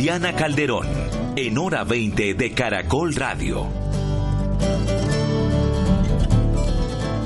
Diana Calderón, en hora 20 de Caracol Radio.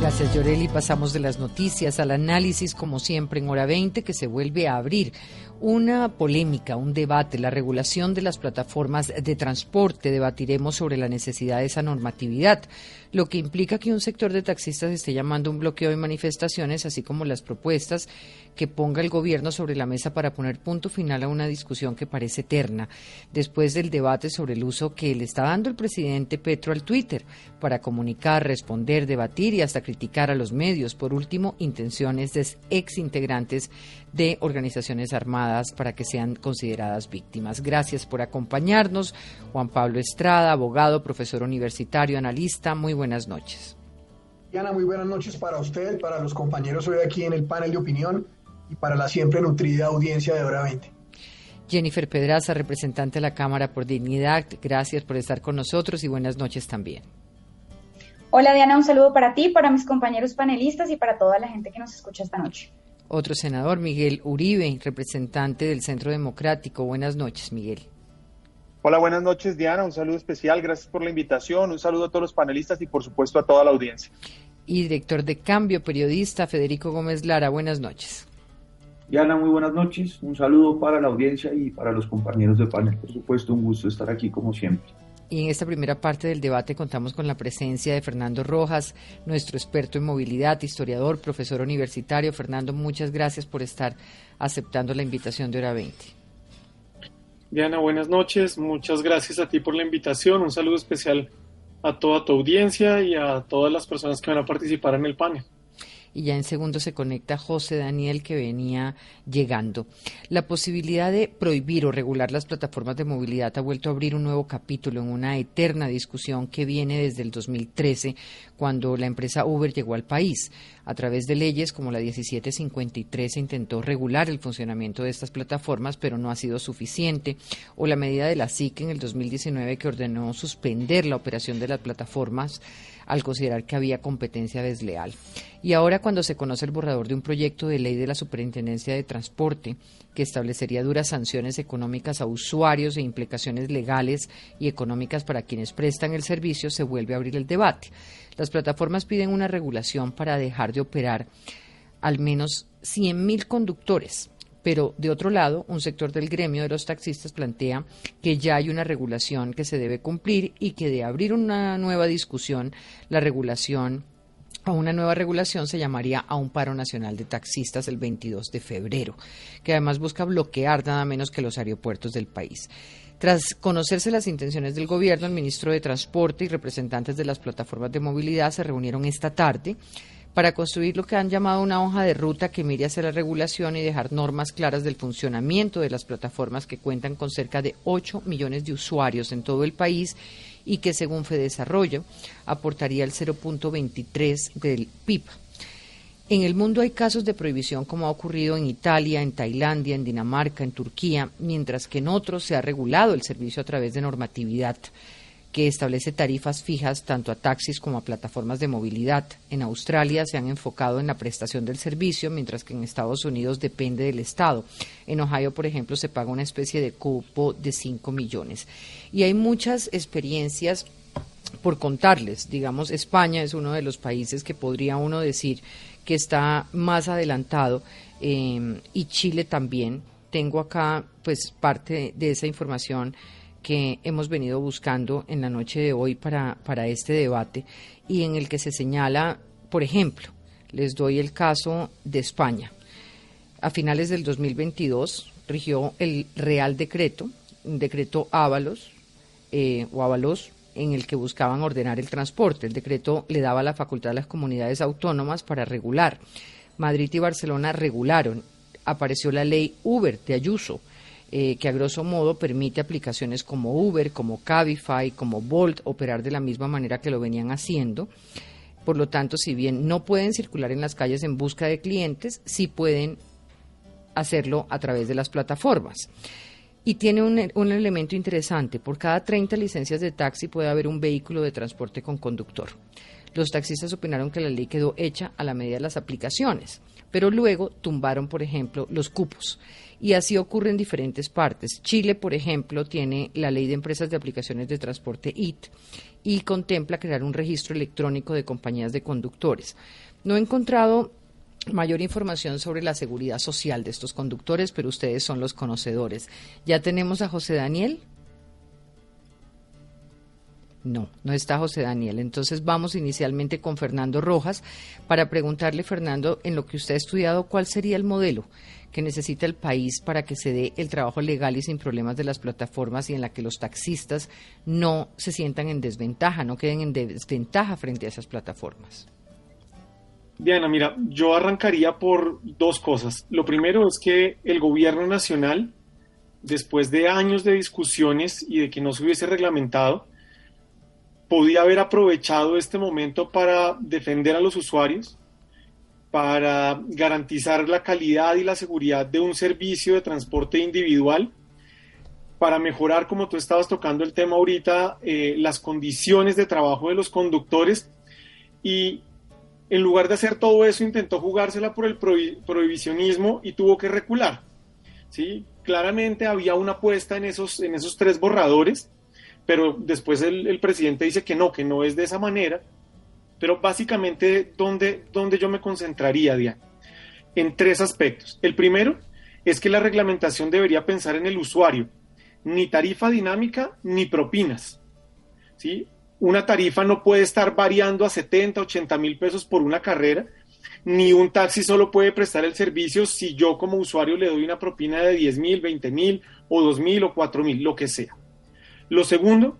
Gracias, Yoreli. Pasamos de las noticias al análisis, como siempre, en hora 20, que se vuelve a abrir una polémica, un debate, la regulación de las plataformas de transporte. Debatiremos sobre la necesidad de esa normatividad, lo que implica que un sector de taxistas esté llamando un bloqueo de manifestaciones, así como las propuestas que ponga el gobierno sobre la mesa para poner punto final a una discusión que parece eterna, después del debate sobre el uso que le está dando el presidente Petro al Twitter para comunicar, responder, debatir y hasta criticar a los medios. Por último, intenciones de ex integrantes de organizaciones armadas para que sean consideradas víctimas. Gracias por acompañarnos. Juan Pablo Estrada, abogado, profesor universitario, analista. Muy buenas noches. Diana, muy buenas noches para usted, para los compañeros hoy aquí en el panel de opinión y para la siempre nutrida audiencia de Hora 20. Jennifer Pedraza, representante de la Cámara por Dignidad, gracias por estar con nosotros y buenas noches también. Hola Diana, un saludo para ti, para mis compañeros panelistas y para toda la gente que nos escucha esta noche. Otro senador, Miguel Uribe, representante del Centro Democrático. Buenas noches, Miguel. Hola, buenas noches, Diana. Un saludo especial. Gracias por la invitación. Un saludo a todos los panelistas y, por supuesto, a toda la audiencia. Y director de Cambio, periodista Federico Gómez Lara. Buenas noches. Diana, muy buenas noches. Un saludo para la audiencia y para los compañeros de panel. Por supuesto, un gusto estar aquí como siempre. Y en esta primera parte del debate contamos con la presencia de Fernando Rojas, nuestro experto en movilidad, historiador, profesor universitario. Fernando, muchas gracias por estar aceptando la invitación de Hora 20. Diana, buenas noches. Muchas gracias a ti por la invitación. Un saludo especial a toda tu audiencia y a todas las personas que van a participar en el panel y ya en segundo se conecta José Daniel que venía llegando. La posibilidad de prohibir o regular las plataformas de movilidad ha vuelto a abrir un nuevo capítulo en una eterna discusión que viene desde el 2013 cuando la empresa Uber llegó al país. A través de leyes como la 1753 se intentó regular el funcionamiento de estas plataformas, pero no ha sido suficiente. O la medida de la SIC en el 2019 que ordenó suspender la operación de las plataformas al considerar que había competencia desleal. Y ahora cuando se conoce el borrador de un proyecto de ley de la Superintendencia de Transporte que establecería duras sanciones económicas a usuarios e implicaciones legales y económicas para quienes prestan el servicio, se vuelve a abrir el debate. Las plataformas piden una regulación para dejar de operar al menos 100.000 conductores pero de otro lado, un sector del gremio de los taxistas plantea que ya hay una regulación que se debe cumplir y que de abrir una nueva discusión, la regulación a una nueva regulación se llamaría a un paro nacional de taxistas el 22 de febrero, que además busca bloquear nada menos que los aeropuertos del país. Tras conocerse las intenciones del gobierno, el ministro de Transporte y representantes de las plataformas de movilidad se reunieron esta tarde para construir lo que han llamado una hoja de ruta que mire hacia la regulación y dejar normas claras del funcionamiento de las plataformas que cuentan con cerca de 8 millones de usuarios en todo el país y que según Fedesarrollo aportaría el 0.23 del PIB. En el mundo hay casos de prohibición como ha ocurrido en Italia, en Tailandia, en Dinamarca, en Turquía, mientras que en otros se ha regulado el servicio a través de normatividad que establece tarifas fijas tanto a taxis como a plataformas de movilidad. En Australia se han enfocado en la prestación del servicio, mientras que en Estados Unidos depende del Estado. En Ohio, por ejemplo, se paga una especie de cupo de 5 millones. Y hay muchas experiencias por contarles. Digamos, España es uno de los países que podría uno decir que está más adelantado eh, y Chile también. Tengo acá pues parte de esa información que hemos venido buscando en la noche de hoy para, para este debate y en el que se señala, por ejemplo, les doy el caso de España. A finales del 2022 rigió el Real Decreto, un decreto Ábalos eh, o Ábalos, en el que buscaban ordenar el transporte. El decreto le daba la facultad a las comunidades autónomas para regular. Madrid y Barcelona regularon. Apareció la ley Uber de Ayuso, eh, que a grosso modo permite aplicaciones como Uber, como Cabify, como Bolt operar de la misma manera que lo venían haciendo. Por lo tanto, si bien no pueden circular en las calles en busca de clientes, sí pueden hacerlo a través de las plataformas. Y tiene un, un, elemento interesante, por cada 30 licencias de taxi puede haber un vehículo de transporte con conductor. los taxistas opinaron que la ley quedó hecha a la medida de las aplicaciones, pero luego tumbaron, por ejemplo, los cupos. Y así ocurre en diferentes partes. Chile, por ejemplo, tiene la ley de empresas de aplicaciones de transporte IT y contempla crear un registro electrónico de compañías de conductores. No he encontrado mayor información sobre la seguridad social de estos conductores, pero ustedes son los conocedores. Ya tenemos a José Daniel. No, no está José Daniel. Entonces vamos inicialmente con Fernando Rojas para preguntarle, Fernando, en lo que usted ha estudiado, ¿cuál sería el modelo que necesita el país para que se dé el trabajo legal y sin problemas de las plataformas y en la que los taxistas no se sientan en desventaja, no queden en desventaja frente a esas plataformas? Diana, mira, yo arrancaría por dos cosas. Lo primero es que el gobierno nacional, después de años de discusiones y de que no se hubiese reglamentado, podía haber aprovechado este momento para defender a los usuarios, para garantizar la calidad y la seguridad de un servicio de transporte individual, para mejorar, como tú estabas tocando el tema ahorita, eh, las condiciones de trabajo de los conductores y en lugar de hacer todo eso intentó jugársela por el prohibicionismo y tuvo que recular. ¿sí? Claramente había una apuesta en esos, en esos tres borradores pero después el, presidente dice que no, que no es de esa manera. Pero básicamente, ¿dónde, yo me concentraría, Diana? En tres aspectos. El primero es que la reglamentación debería pensar en el usuario, ni tarifa dinámica ni propinas. ¿sí? Una tarifa no puede estar variando a 70, 80 mil pesos por una carrera, ni un taxi solo puede prestar el servicio si yo como usuario le doy una propina de 10 mil, 20 mil o 2 mil o 4 mil, lo que sea. Lo segundo,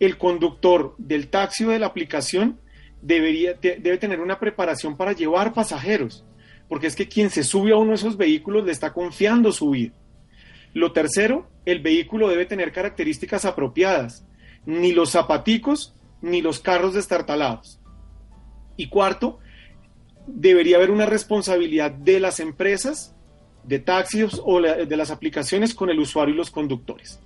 el conductor del taxi o de la aplicación debería, debe tener una preparación para llevar pasajeros, porque es que quien se sube a uno de esos vehículos le está confiando su vida. Lo tercero, el vehículo debe tener características apropiadas, ni los zapaticos ni los carros destartalados. Y cuarto, debería haber una responsabilidad de las empresas, de taxis o de las aplicaciones con el usuario y los conductores.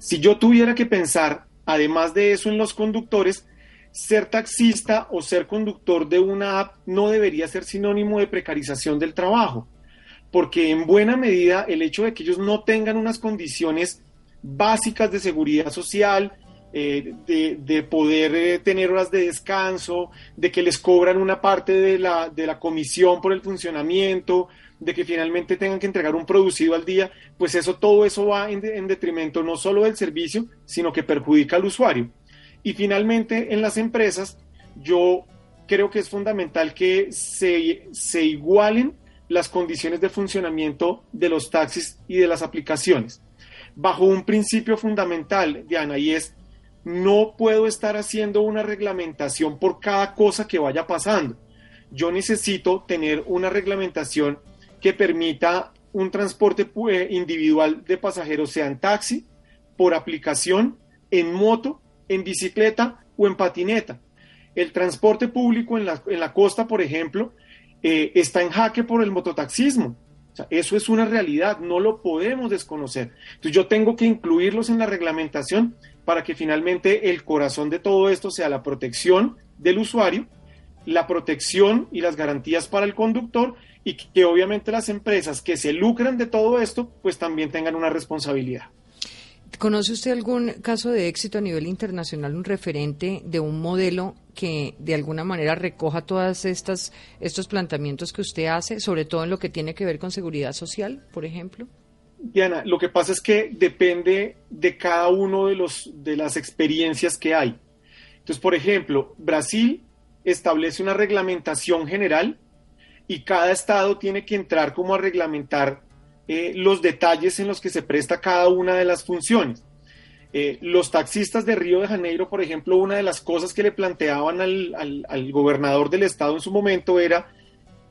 Si yo tuviera que pensar, además de eso, en los conductores, ser taxista o ser conductor de una app no debería ser sinónimo de precarización del trabajo, porque en buena medida el hecho de que ellos no tengan unas condiciones básicas de seguridad social, eh, de, poder eh, tener horas de descanso, de que les cobran una parte de la, de la comisión por el funcionamiento, de que finalmente tengan que entregar un producido al día, pues eso, todo eso va en, detrimento no solo del servicio, sino que perjudica al usuario. Y finalmente, en las empresas, yo creo que es fundamental que se, se igualen las condiciones de funcionamiento de los taxis y de las aplicaciones, bajo un principio fundamental, Diana, y es no puedo estar haciendo una reglamentación por cada cosa que vaya pasando. Yo necesito tener una reglamentación que permita un transporte eh, individual de pasajeros, sea en taxi, por aplicación, en moto, en bicicleta o en patineta. El transporte público en la, en la costa, por ejemplo, eh, está en jaque por el mototaxismo. eso es una realidad, no lo podemos desconocer. Entonces yo tengo que incluirlos en la reglamentación para que finalmente el corazón de todo esto sea la protección del usuario, la protección y las garantías para el conductor y que obviamente las empresas que se lucran de todo esto, pues también tengan una responsabilidad. ¿Conoce usted algún caso de éxito a nivel internacional, un referente de un modelo que de alguna manera recoja todas estas estos planteamientos que usted hace, sobre todo en lo que tiene que ver con seguridad social, por ejemplo? Diana, lo que pasa es que depende de cada uno de los de las experiencias que hay. Entonces, por ejemplo, Brasil establece una reglamentación general y cada estado tiene que entrar como a reglamentar eh, los detalles en los que se presta cada una de las funciones. Eh, los taxistas de Río de Janeiro, por ejemplo, una de las cosas que le planteaban al, al gobernador del estado en su momento era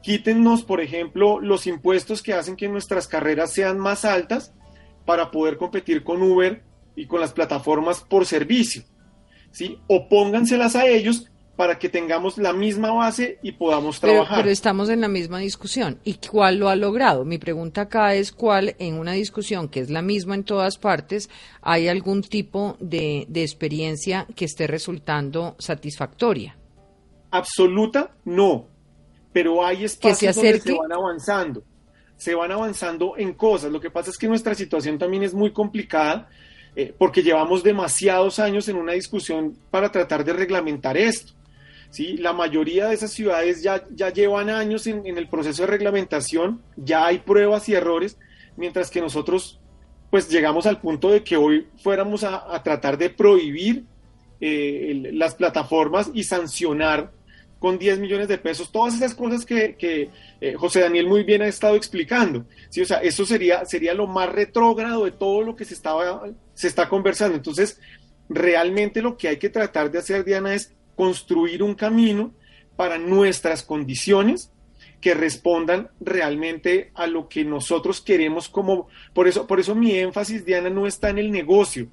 quítennos, por ejemplo, los impuestos que hacen que nuestras carreras sean más altas para poder competir con Uber y con las plataformas por servicio. ¿sí? O pónganselas a ellos para que tengamos la misma base y podamos trabajar. Pero, estamos en la misma discusión. ¿Y cuál lo ha logrado? Mi pregunta acá es cuál en una discusión que es la misma en todas partes, hay algún tipo de, experiencia que esté resultando satisfactoria. absoluta, no, pero hay espacios donde se van avanzando, se van avanzando en cosas. Lo que pasa es que nuestra situación también es muy complicada eh, porque llevamos demasiados años en una discusión para tratar de reglamentar esto. ¿sí? La mayoría de esas ciudades ya, ya llevan años en, el proceso de reglamentación, ya hay pruebas y errores, mientras que nosotros pues llegamos al punto de que hoy fuéramos a, tratar de prohibir eh, las plataformas y sancionar con 10 millones de pesos, todas esas cosas que, eh, José Daniel muy bien ha estado explicando. ¿sí? O sea, eso sería, sería lo más retrógrado de todo lo que se, estaba, se está conversando. Entonces, realmente lo que hay que tratar de hacer, Diana, es construir un camino para nuestras condiciones que respondan realmente a lo que nosotros queremos como por eso por eso mi énfasis Diana no está en el negocio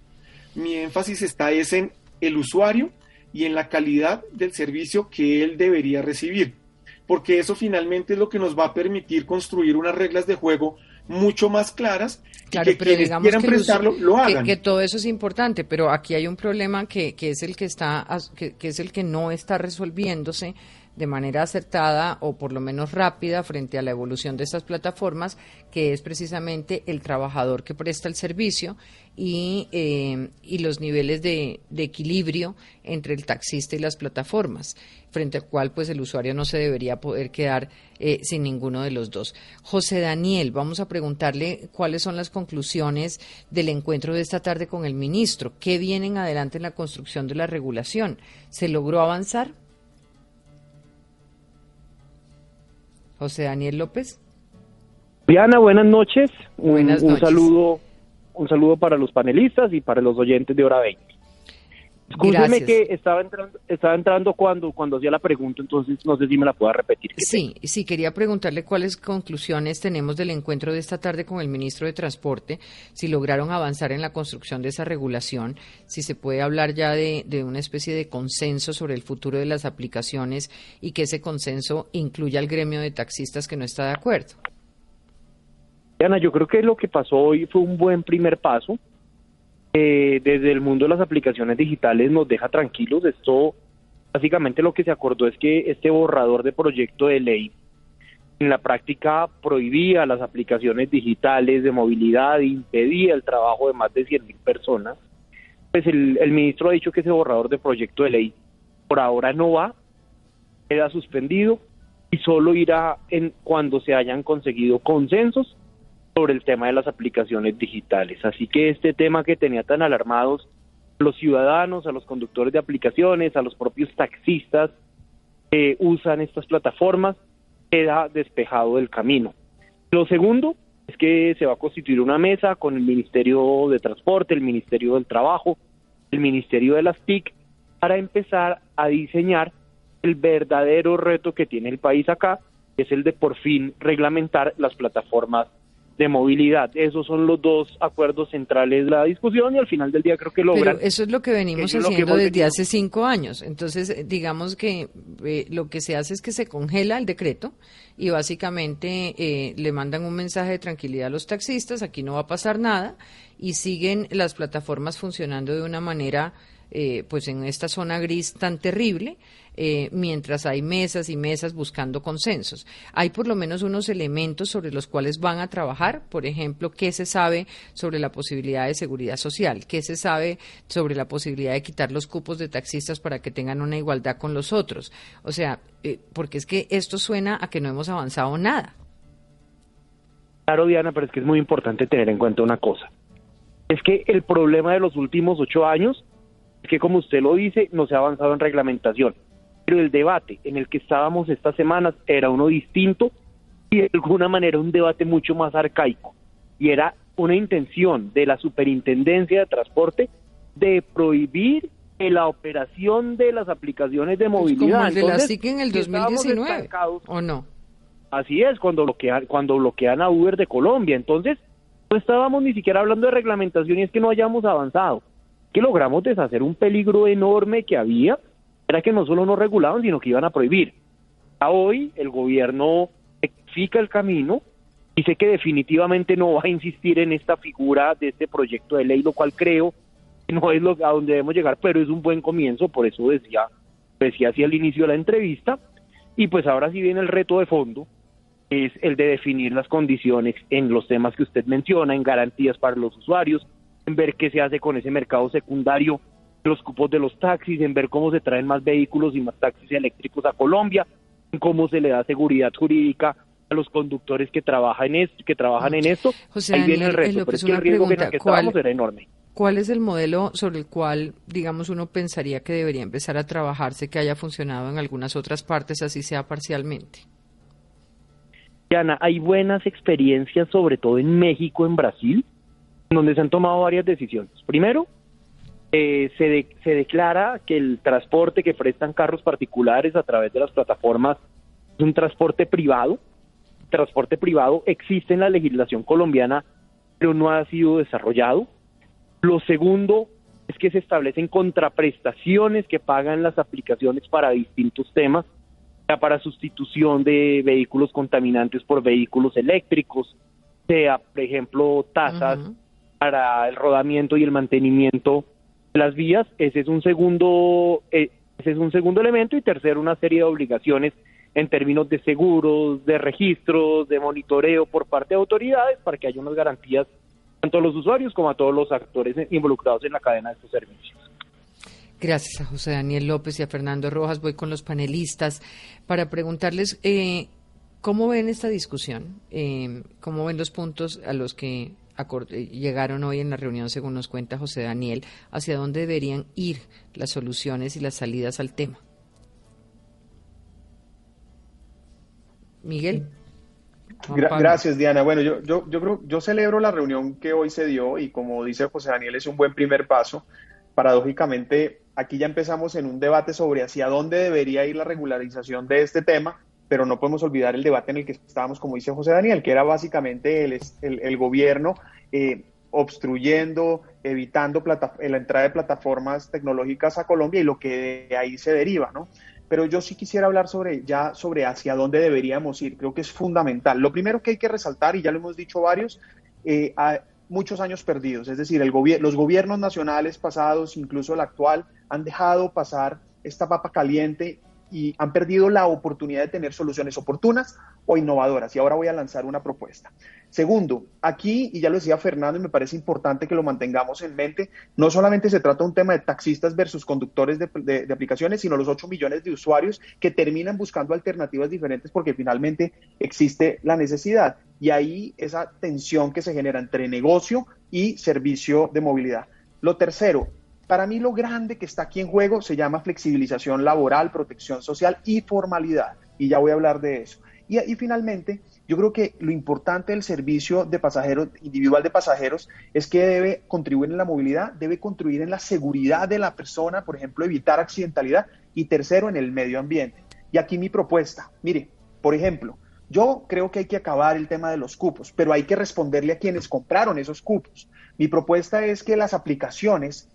mi énfasis está es en el usuario y en la calidad del servicio que él debería recibir, porque eso finalmente es lo que nos va a permitir construir unas reglas de juego mucho más claras claro, que pero digamos quieran prestarlo lo hagan. Que, todo eso es importante, pero aquí hay un problema que, que es el que está que, que es el que no está resolviéndose de manera acertada o por lo menos rápida frente a la evolución de estas plataformas, que es precisamente el trabajador que presta el servicio y, eh, y los niveles de, equilibrio entre el taxista y las plataformas, frente al cual pues el usuario no se debería poder quedar eh, sin ninguno de los dos. José Daniel, vamos a preguntarle cuáles son las conclusiones del encuentro de esta tarde con el ministro. ¿Qué vienen adelante en la construcción de la regulación? ¿Se logró avanzar? José Daniel López. Diana, buenas noches. Un, saludo, un saludo para los panelistas y para los oyentes de Hora 20. Escúcheme que estaba entrando, estaba entrando cuando, cuando hacía la pregunta, entonces no sé si me la pueda repetir. Sí, sí, quería preguntarle cuáles conclusiones tenemos del encuentro de esta tarde con el ministro de Transporte, si lograron avanzar en la construcción de esa regulación, si se puede hablar ya de, de una especie de consenso sobre el futuro de las aplicaciones y que ese consenso incluya al gremio de taxistas que no está de acuerdo. Ana, yo creo que lo que pasó hoy fue un buen primer paso eh, desde el mundo de las aplicaciones digitales nos deja tranquilos. Esto, básicamente lo que se acordó es que este borrador de proyecto de ley en la práctica prohibía las aplicaciones digitales de movilidad, impedía el trabajo de más de 100.000 personas. Pues el, el ministro ha dicho que ese borrador de proyecto de ley por ahora no va, queda suspendido y solo irá en cuando se hayan conseguido consensos sobre el tema de las aplicaciones digitales. Así que este tema que tenía tan alarmados los ciudadanos, a los conductores de aplicaciones, a los propios taxistas que usan estas plataformas, queda despejado del camino. Lo segundo es que se va a constituir una mesa con el Ministerio de Transporte, el Ministerio del Trabajo, el Ministerio de las TIC, para empezar a diseñar el verdadero reto que tiene el país acá, que es el de por fin reglamentar las plataformas de movilidad. Esos son los dos acuerdos centrales de la discusión y al final del día creo que logran. Pero eso es lo que venimos haciendo desde hace cinco años. Entonces, eh, digamos que eh, lo que se hace es que se congela el decreto y básicamente eh, le mandan un mensaje de tranquilidad a los taxistas, aquí no va a pasar nada y siguen las plataformas funcionando de una manera eh, pues en esta zona gris tan terrible, eh, mientras hay mesas y mesas buscando consensos. Hay por lo menos unos elementos sobre los cuales van a trabajar, por ejemplo, qué se sabe sobre la posibilidad de seguridad social, qué se sabe sobre la posibilidad de quitar los cupos de taxistas para que tengan una igualdad con los otros. O sea, eh, porque es que esto suena a que no hemos avanzado nada. Claro, Diana, pero es que es muy importante tener en cuenta una cosa. Es que el problema de los últimos ocho años que como usted lo dice, no se ha avanzado en reglamentación. Pero el debate en el que estábamos estas semanas era uno distinto y de alguna manera un debate mucho más arcaico. Y era una intención de la Superintendencia de Transporte de prohibir la operación de las aplicaciones de pues movilidad. como el de la SIC en el 2019, ¿o no? Así es, cuando bloquean, cuando bloquean a Uber de Colombia. Entonces, no estábamos ni siquiera hablando de reglamentación y es que no hayamos avanzado que logramos deshacer un peligro enorme que había, era que no solo no regulaban, sino que iban a prohibir. A hoy el gobierno explica el camino, dice que definitivamente no va a insistir en esta figura de este proyecto de ley, lo cual creo que no es lo, a donde debemos llegar, pero es un buen comienzo, por eso decía decía hacia el inicio de la entrevista, y pues ahora sí viene el reto de fondo, es el de definir las condiciones en los temas que usted menciona, en garantías para los usuarios, en ver qué se hace con ese mercado secundario, los cupos de los taxis, en ver cómo se traen más vehículos y más taxis eléctricos a Colombia, en cómo se le da seguridad jurídica a los conductores que trabajan en esto, que trabajan en esto. Ahí viene el reto, pero es que el riesgo que, que era enorme. ¿Cuál es el modelo sobre el cual, digamos, uno pensaría que debería empezar a trabajarse, que haya funcionado en algunas otras partes, así sea parcialmente? Ana, hay buenas experiencias, sobre todo en México, en Brasil, donde se han tomado varias decisiones. Primero, eh, se, se declara que el transporte que prestan carros particulares a través de las plataformas es un transporte privado. transporte privado existe en la legislación colombiana, pero no ha sido desarrollado. Lo segundo es que se establecen contraprestaciones que pagan las aplicaciones para distintos temas sea para sustitución de vehículos contaminantes por vehículos eléctricos, sea, por ejemplo, tasas para el rodamiento y el mantenimiento las vías. Ese es un segundo, eh, ese es un segundo elemento y tercero, una serie de obligaciones en términos de seguros, de registros, de monitoreo por parte de autoridades para que haya unas garantías tanto a los usuarios como a todos los actores involucrados en la cadena de estos servicios. Gracias a José Daniel López y a Fernando Rojas. Voy con los panelistas para preguntarles eh, cómo ven esta discusión, eh, cómo ven los puntos a los que llegaron hoy en la reunión, según nos cuenta José Daniel, hacia dónde deberían ir las soluciones y las salidas al tema. Miguel. gracias, Diana. Bueno, yo, yo, yo, creo, yo celebro la reunión que hoy se dio y como dice José Daniel, es un buen primer paso. Paradójicamente, aquí ya empezamos en un debate sobre hacia dónde debería ir la regularización de este tema, pero no podemos olvidar el debate en el que estábamos, como dice José Daniel, que era básicamente el, el, gobierno eh, obstruyendo, evitando la entrada de plataformas tecnológicas a Colombia y lo que de ahí se deriva, ¿no? Pero yo sí quisiera hablar sobre ya sobre hacia dónde deberíamos ir. Creo que es fundamental. Lo primero que hay que resaltar, y ya lo hemos dicho varios, eh, muchos años perdidos. Es decir, el los gobiernos nacionales pasados, incluso el actual, han dejado pasar esta papa caliente y han perdido la oportunidad de tener soluciones oportunas o innovadoras. Y ahora voy a lanzar una propuesta. Segundo, aquí, y ya lo decía Fernando, y me parece importante que lo mantengamos en mente, no solamente se trata de un tema de taxistas versus conductores de, aplicaciones, sino los 8 millones de usuarios que terminan buscando alternativas diferentes porque finalmente existe la necesidad. Y ahí esa tensión que se genera entre negocio y servicio de movilidad. Lo tercero, para mí lo grande que está aquí en juego se llama flexibilización laboral, protección social y formalidad. Y ya voy a hablar de eso. Y, finalmente, yo creo que lo importante del servicio de pasajeros, individual de pasajeros, es que debe contribuir en la movilidad, debe contribuir en la seguridad de la persona, por ejemplo, evitar accidentalidad, y tercero, en el medio ambiente. Y aquí mi propuesta, mire, por ejemplo, yo creo que hay que acabar el tema de los cupos, pero hay que responderle a quienes compraron esos cupos. Mi propuesta es que las aplicaciones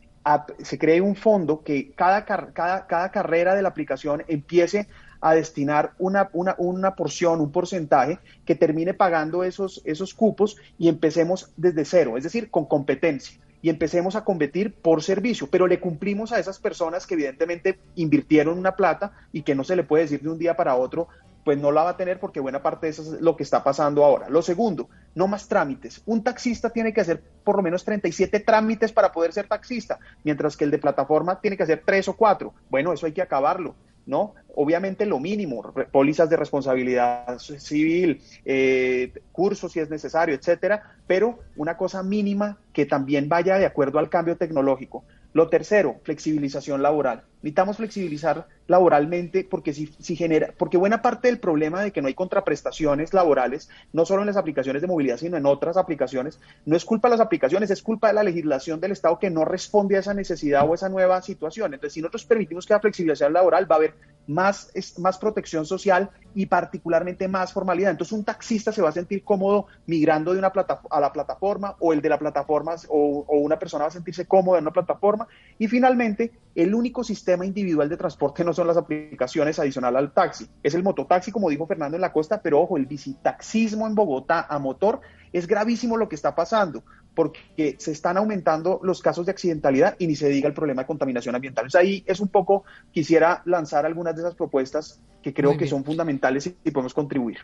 se cree un fondo que cada, cada, cada carrera de la aplicación empiece a destinar una, una, una, porción, un porcentaje que termine pagando esos, esos cupos y empecemos desde cero, es decir, con competencia. Y empecemos a competir por servicio, pero le cumplimos a esas personas que evidentemente invirtieron una plata y que no se le puede decir de un día para otro, pues no la va a tener porque buena parte de eso es lo que está pasando ahora. Lo segundo, no más trámites. Un taxista tiene que hacer por lo menos 37 trámites para poder ser taxista, mientras que el de plataforma tiene que hacer 3 o 4. Bueno, eso hay que acabarlo. ¿no? Obviamente lo mínimo, pólizas de responsabilidad civil, eh, cursos si es necesario, etcétera, pero una cosa mínima que también vaya de acuerdo al cambio tecnológico. Lo tercero, flexibilización laboral. Necesitamos flexibilizar laboralmente porque si, si, genera, porque buena parte del problema de que no hay contraprestaciones laborales, no solo en las aplicaciones de movilidad, sino en otras aplicaciones, no es culpa de las aplicaciones, es culpa de la legislación del Estado que no responde a esa necesidad o a esa nueva situación. Entonces, si nosotros permitimos que la flexibilización laboral, va a haber más, más protección social y particularmente más formalidad. Entonces, un taxista se va a sentir cómodo migrando de una plata, a la plataforma o el de la plataforma o, o una persona va a sentirse cómoda en una plataforma. Y finalmente, el único sistema individual de transporte no son las aplicaciones adicional al taxi, es el mototaxi, como dijo Fernando en la costa, pero ojo, el bicitaxismo en Bogotá a motor es gravísimo lo que está pasando, porque se están aumentando los casos de accidentalidad y ni se diga el problema de contaminación ambiental. Entonces ahí es un poco, quisiera lanzar algunas de esas propuestas que creo que son fundamentales y, podemos contribuir.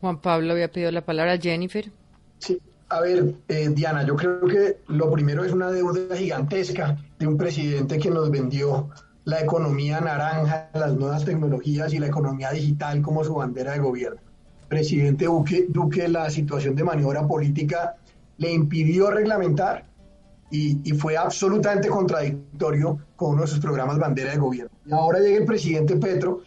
Juan Pablo había pedido la palabra Jennifer. Sí, a ver, eh, Diana, yo creo que lo primero es una deuda gigantesca de un presidente que nos vendió la economía naranja, las nuevas tecnologías y la economía digital como su bandera de gobierno. Presidente Duque, Duque la situación de maniobra política le impidió reglamentar y, fue absolutamente contradictorio con uno de sus programas bandera de gobierno. Y ahora llega el presidente Petro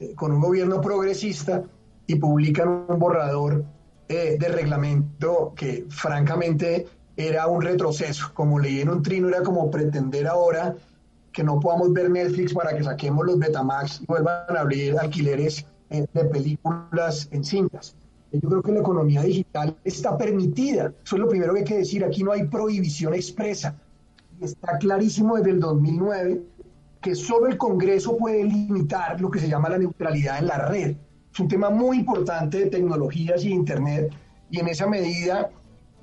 eh, con un gobierno progresista y publican un borrador eh, de reglamento que francamente era un retroceso. Como leí en un trino, era como pretender ahora que no podamos ver Netflix para que saquemos los Betamax y vuelvan a abrir alquileres eh, de películas en cintas. Yo creo que la economía digital está permitida. Eso es lo primero que hay que decir. Aquí no hay prohibición expresa. Está clarísimo desde el 2009 que solo el Congreso puede limitar lo que se llama la neutralidad en la red. Es un tema muy importante de tecnologías y Internet y en esa medida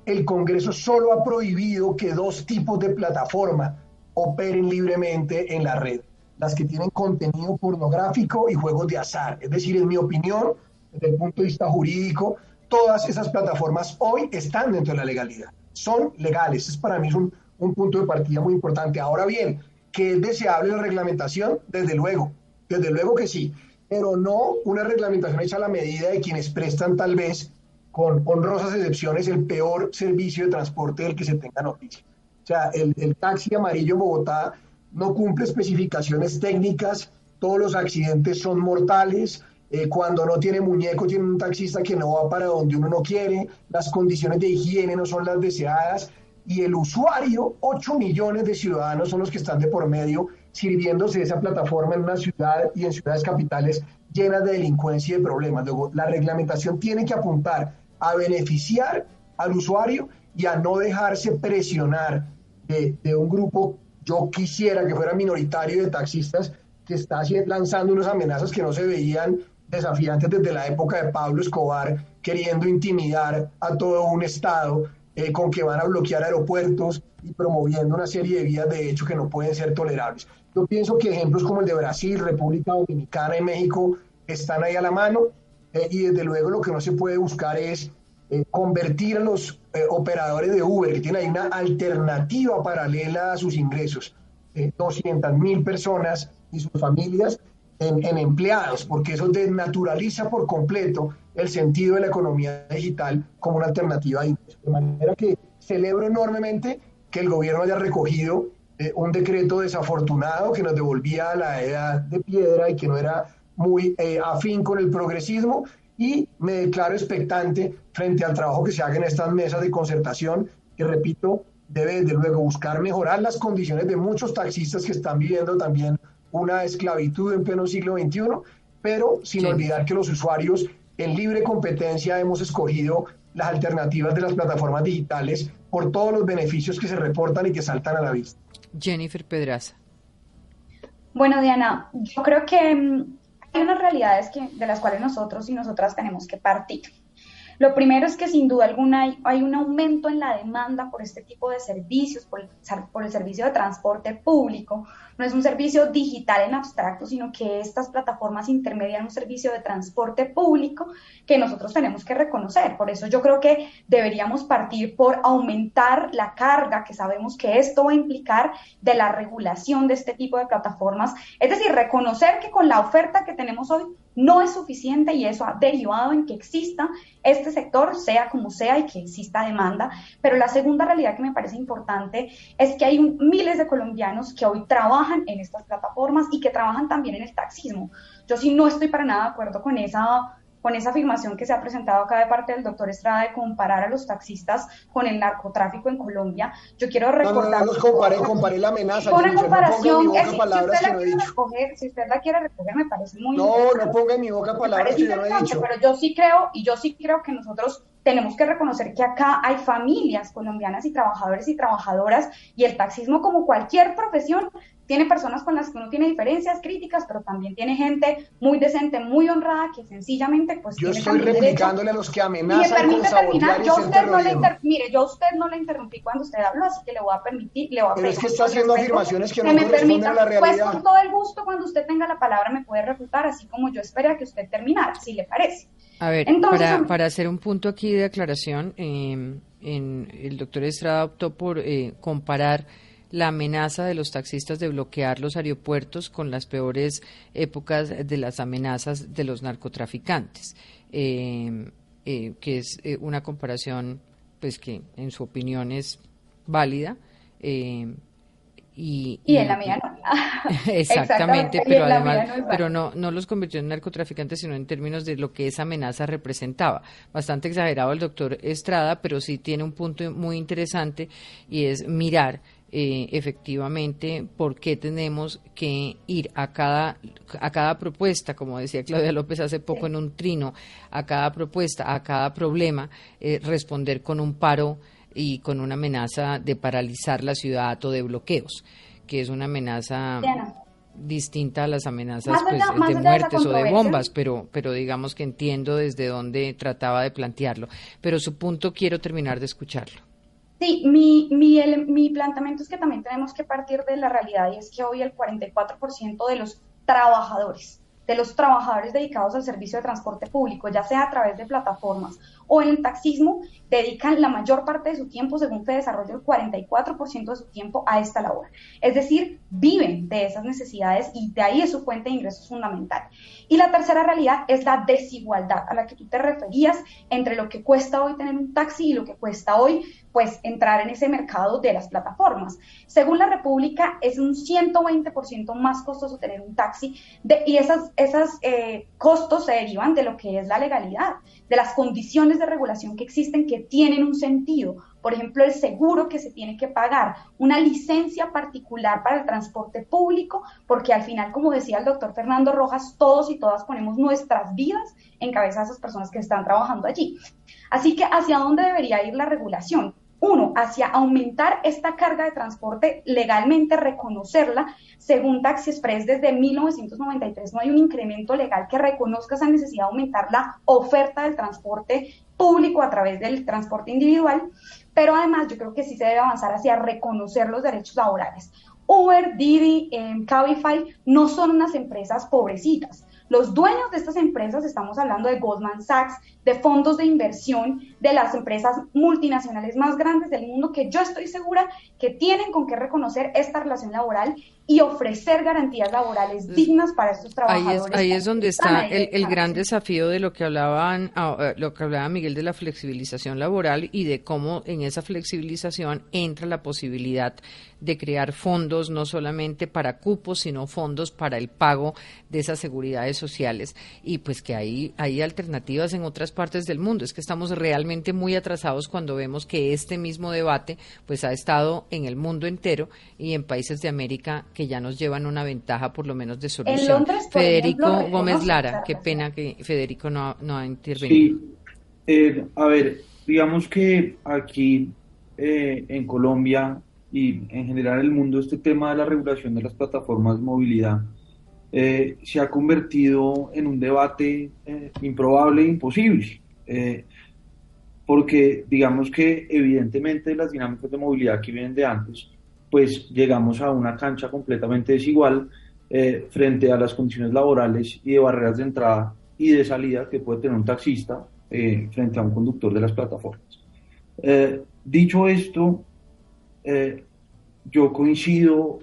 el Congreso solo ha prohibido que dos tipos de plataforma operen libremente en la red, las que tienen contenido pornográfico y juegos de azar. Es decir, en mi opinión, desde el punto de vista jurídico, todas esas plataformas hoy están dentro de la legalidad, son legales. Es para mí un, un punto de partida muy importante. Ahora bien, que es deseable la reglamentación, desde luego, desde luego que sí, pero no una reglamentación hecha a la medida de quienes prestan tal vez con honrosas excepciones el peor servicio de transporte del que se tenga noticia. O sea, el, taxi amarillo Bogotá no cumple especificaciones técnicas, todos los accidentes son mortales, eh, cuando no tiene muñeco, tiene un taxista que no va para donde uno no quiere, las condiciones de higiene no son las deseadas y el usuario, 8 millones de ciudadanos son los que están de por medio sirviéndose esa plataforma en una ciudad y en ciudades capitales llenas de delincuencia y de problemas. Luego, la reglamentación tiene que apuntar a beneficiar al usuario y a no dejarse presionar de, de un grupo, yo quisiera que fuera minoritario de taxistas, que está lanzando unas amenazas que no se veían desafiantes desde la época de Pablo Escobar, queriendo intimidar a todo un Estado, eh, con que van a bloquear aeropuertos y promoviendo una serie de vías de hecho que no pueden ser tolerables. Yo pienso que ejemplos como el de Brasil, República Dominicana y México están ahí a la mano eh, y desde luego lo que no se puede buscar es eh, convertir a los operadores de Uber, que tienen ahí una alternativa paralela a sus ingresos, 200 mil personas y sus familias, en, empleados, porque eso desnaturaliza por completo el sentido de la economía digital como una alternativa De manera que celebro enormemente que el gobierno haya recogido eh, un decreto desafortunado que nos devolvía a la edad de piedra y que no era muy eh, afín con el progresismo y me declaro expectante frente al trabajo que se haga en estas mesas de concertación que, repito, debe desde luego buscar mejorar las condiciones de muchos taxistas que están viviendo también una esclavitud en pleno siglo XXI, pero sin olvidar que los usuarios en libre competencia hemos escogido las alternativas de las plataformas digitales por todos los beneficios que se reportan y que saltan a la vista. Jennifer Pedraza. Bueno, Diana, yo creo que mm, hay unas realidades que, de las cuales nosotros y nosotras tenemos que partir. Lo primero es que sin duda alguna hay, un aumento en la demanda por este tipo de servicios, por el, servicio de transporte público. No es un servicio digital en abstracto, sino que estas plataformas intermedian un servicio de transporte público que nosotros tenemos que reconocer. Por eso yo creo que deberíamos partir por aumentar la carga que sabemos que esto va a implicar de la regulación de este tipo de plataformas. Es decir, reconocer que con la oferta que tenemos hoy no es suficiente y eso ha derivado en que exista este sector, sea como sea, y que exista demanda. Pero la segunda realidad que me parece importante es que hay miles de colombianos que hoy trabajan en estas plataformas y que trabajan también en el taxismo. Yo sí no estoy para nada de acuerdo con esa con esa afirmación que se ha presentado acá de parte del doctor Estrada de comparar a los taxistas con el narcotráfico en Colombia. Yo quiero recordar... No, no, los comparé, comparé la amenaza. Una comparación, no es, si, usted la quiere recoger, si usted la quiere recoger, me parece muy No, no ponga en mi boca palabras que yo no he dicho. Pero yo sí creo, y yo sí creo que nosotros tenemos que reconocer que acá hay familias colombianas y trabajadores y trabajadoras y el taxismo como cualquier profesión tiene personas con las que uno tiene diferencias críticas, pero también tiene gente muy decente, muy honrada, que sencillamente pues... Yo estoy replicándole a los que amenazan con terminar, yo usted no le Mire, yo a usted no le interrumpí cuando usted habló, así que le voy a permitir, le voy a Pero es que está haciendo afirmaciones que, no me corresponden a la pues, realidad. Pues con todo el gusto, cuando usted tenga la palabra me puede refutar, así como yo esperé a que usted terminara, si le parece. A ver, para, para hacer un punto aquí de aclaración, eh, en, el doctor Estrada optó por eh, comparar la amenaza de los taxistas de bloquear los aeropuertos con las peores épocas de las amenazas de los narcotraficantes, eh, eh, que es eh, una comparación pues que en su opinión es válida. y, y, en la mía no. Exactamente, pero además, no pero no, no los convirtió en narcotraficantes, sino en términos de lo que esa amenaza representaba. Bastante exagerado el doctor Estrada, pero sí tiene un punto muy interesante y es mirar eh, efectivamente por qué tenemos que ir a cada, a cada propuesta, como decía Claudia López hace poco en un trino, a cada propuesta, a cada problema, eh, responder con un paro y con una amenaza de paralizar la ciudad o de bloqueos, que es una amenaza distinta a las amenazas pues, de muertes o de bombas, pero, pero digamos que entiendo desde dónde trataba de plantearlo. Pero su punto quiero terminar de escucharlo. Sí, mi, mi, mi planteamiento es que también tenemos que partir de la realidad y es que hoy el 44% de los trabajadores, de los trabajadores dedicados al servicio de transporte público, ya sea a través de plataformas o en el taxismo, dedican la mayor parte de su tiempo, según Desarrollo, el 44% de su tiempo a esta labor. Es decir, viven de esas necesidades y de ahí es su fuente de ingresos fundamental. Y la tercera realidad es la desigualdad a la que tú te referías entre lo que cuesta hoy tener un taxi y lo que cuesta hoy pues entrar en ese mercado de las plataformas. Según la República, es un 120% más costoso tener un taxi y esos eh, costos se derivan de lo que es la legalidad, de las condiciones de regulación que existen que tienen un sentido. Por ejemplo, el seguro que se tiene que pagar, una licencia particular para el transporte público, porque al final, como decía el doctor Fernando Rojas, todos y todas ponemos nuestras vidas en cabeza de esas personas que están trabajando allí. Así que, ¿hacia dónde debería ir la regulación? Uno, hacia aumentar esta carga de transporte legalmente, reconocerla. Según Taxi Express, desde 1993 no hay un incremento legal que reconozca esa necesidad de aumentar la oferta del transporte público a través del transporte individual. Pero además yo creo que sí se debe avanzar hacia reconocer los derechos laborales. Uber, Didi, eh, Cabify no son unas empresas pobrecitas los dueños de estas empresas, estamos hablando de Goldman Sachs, de fondos de inversión, de las empresas multinacionales más grandes del mundo, que yo estoy segura que tienen con qué reconocer esta relación laboral y ofrecer garantías laborales dignas para estos trabajadores. Ahí es, donde está el, gran desafío de lo que hablaban, ah, eh, lo que hablaba Miguel de la flexibilización laboral y de cómo en esa flexibilización entra la posibilidad de crear fondos no solamente para cupos, sino fondos para el pago de esas seguridades sociales y pues que hay, hay alternativas en otras partes del mundo. Es que estamos realmente muy atrasados cuando vemos que este mismo debate pues ha estado en el mundo entero y en países de América que ya nos llevan una ventaja por lo menos de solución. Federico Gómez Lara, qué pena que Federico no, no ha intervenido. Sí, eh, a ver, digamos que aquí eh, en Colombia y en general en el mundo este tema de la regulación de las plataformas de movilidad eh, se ha convertido en un debate improbable e imposible. Porque digamos que evidentemente las dinámicas de movilidad que vienen de antes pues llegamos a una cancha completamente desigual eh, frente a las condiciones laborales y de barreras de entrada y de salida que puede tener un taxista eh, frente a un conductor de las plataformas. Eh, dicho esto, yo coincido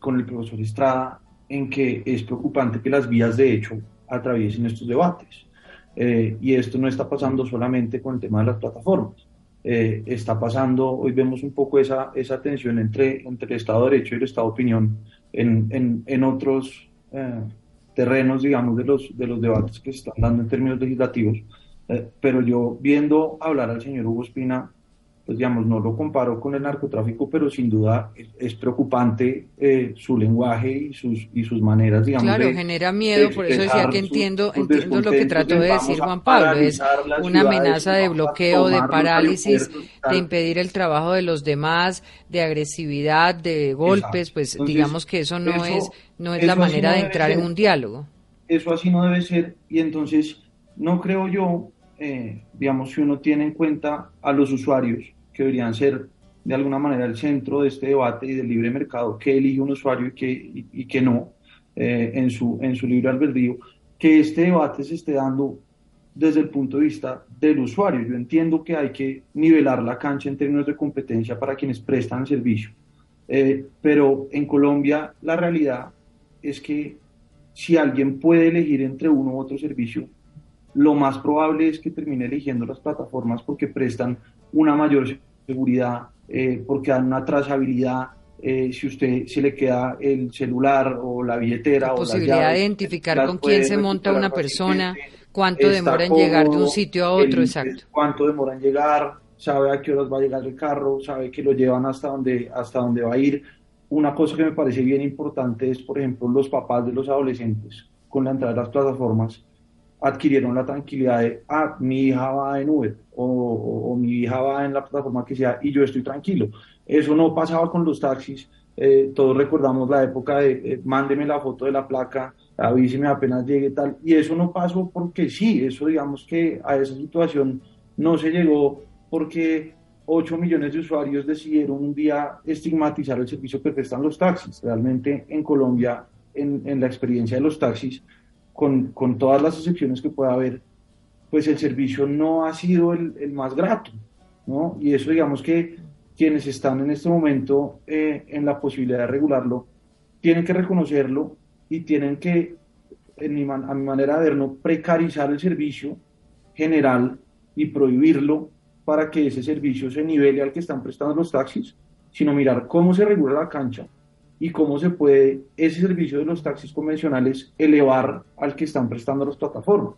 con el profesor Estrada en que es preocupante que las vías de hecho atraviesen estos debates. Y esto no está pasando solamente con el tema de las plataformas. Eh, está pasando, hoy vemos un poco esa, esa tensión entre, entre el Estado de Derecho y el Estado de Opinión en, en, en otros eh, terrenos, digamos, de los, de los debates que se están dando en términos legislativos. Eh, pero yo viendo hablar al señor Hugo Espina, pues digamos, no lo comparo con el narcotráfico, pero sin duda es, preocupante eh, su lenguaje y sus, y sus maneras, digamos. Claro, genera miedo, por eso decía que entiendo, entiendo lo que trató de decir Juan Pablo, es una amenaza de bloqueo, de parálisis, de impedir el trabajo de los demás, de agresividad, de golpes, pues digamos que eso no es, no es la manera de entrar en un diálogo. Eso así no debe ser, y entonces no creo yo, eh, digamos, si uno tiene en cuenta a los usuarios, que deberían ser de alguna manera el centro de este debate y del libre mercado, que elige un usuario y que, y, que no eh, en, su, en su libre albedrío, que este debate se esté dando desde el punto de vista del usuario. Yo entiendo que hay que nivelar la cancha en términos de competencia para quienes prestan servicio, eh, pero en Colombia la realidad es que si alguien puede elegir entre uno u otro servicio, lo más probable es que termine eligiendo las plataformas porque prestan una mayor seguridad, eh, porque dan una trazabilidad. Eh, si usted se le queda el celular o la billetera la o posibilidad de identificar con quién se monta una persona, cuánto demora en llegar de un sitio a otro, exacto. Cuánto demora en llegar, sabe a qué horas va a llegar el carro, sabe que lo llevan hasta donde, hasta donde va a ir. Una cosa que me parece bien importante es, por ejemplo, los papás de los adolescentes con la entrada de las plataformas adquirieron la tranquilidad de, ah, mi hija va en Uber o, mi hija va en la plataforma que sea y yo estoy tranquilo. Eso no pasaba con los taxis. Eh, todos recordamos la época de eh, mándeme la foto de la placa, avíseme apenas llegue tal. Y eso no pasó porque sí, eso digamos que a esa situación no se llegó porque 8 millones de usuarios decidieron un día estigmatizar el servicio que prestan los taxis. Realmente en Colombia, en, en la experiencia de los taxis, con, con, todas las excepciones que pueda haber, pues el servicio no ha sido el, el más grato, ¿no? Y eso digamos que quienes están en este momento eh, en la posibilidad de regularlo, tienen que reconocerlo y tienen que, en mi a mi manera de ver, no precarizar el servicio general y prohibirlo para que ese servicio se nivele al que están prestando los taxis, sino mirar cómo se regula la cancha y cómo se puede ese servicio de los taxis convencionales elevar al que están prestando las plataformas.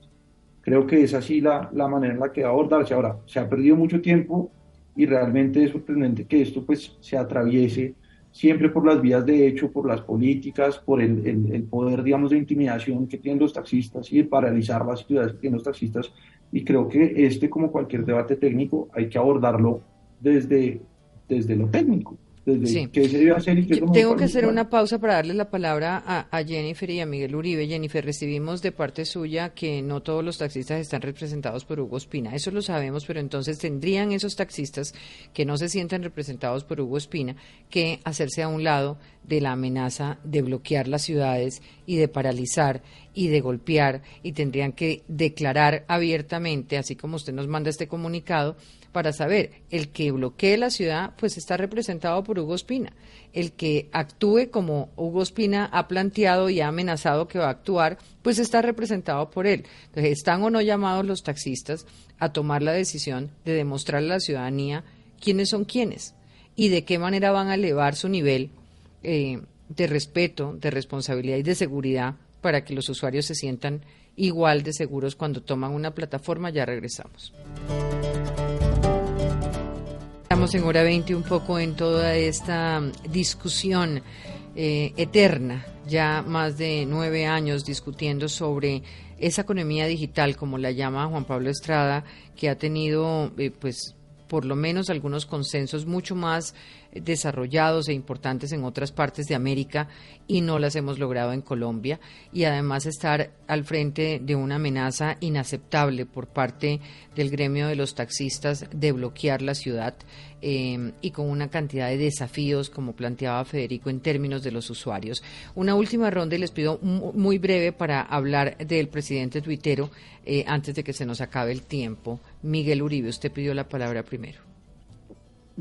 Creo que es así la, la manera en la que va abordarse. Ahora, se ha perdido mucho tiempo y realmente es sorprendente que esto pues se atraviese siempre por las vías de hecho, por las políticas, por el, el, el, poder, digamos, de intimidación que tienen los taxistas y de paralizar las ciudades que tienen los taxistas. Y creo que este, como cualquier debate técnico, hay que abordarlo desde, desde lo técnico sí. Tengo que hacer una pausa para darle la palabra a, Jennifer y a Miguel Uribe. Jennifer, recibimos de parte suya que no todos los taxistas están representados por Hugo Espina. Eso lo sabemos, pero entonces tendrían esos taxistas que no se sientan representados por Hugo Espina que hacerse a un lado de la amenaza de bloquear las ciudades y de paralizar y de golpear y tendrían que declarar abiertamente, así como usted nos manda este comunicado, para saber, el que bloquee la ciudad, pues está representado por Hugo Espina. El que actúe como Hugo Espina ha planteado y ha amenazado que va a actuar, pues está representado por él. Entonces, ¿están o no llamados los taxistas a tomar la decisión de demostrarle a la ciudadanía quiénes son quiénes y de qué manera van a elevar su nivel eh, de respeto, de responsabilidad y de seguridad para que los usuarios se sientan igual de seguros cuando toman una plataforma? Ya regresamos. Estamos en hora 20 un poco en toda esta discusión eh, eterna, ya más de nueve años discutiendo sobre esa economía digital, como la llama Juan Pablo Estrada, que ha tenido eh, pues por lo menos algunos consensos mucho más desarrollados e importantes en otras partes de América y no las hemos logrado en Colombia y además estar al frente de una amenaza inaceptable por parte del gremio de los taxistas de bloquear la ciudad eh, y con una cantidad de desafíos como planteaba Federico en términos de los usuarios. Una última ronda y les pido muy breve para hablar del presidente tuitero eh, antes de que se nos acabe el tiempo. Miguel Uribe, usted pidió la palabra primero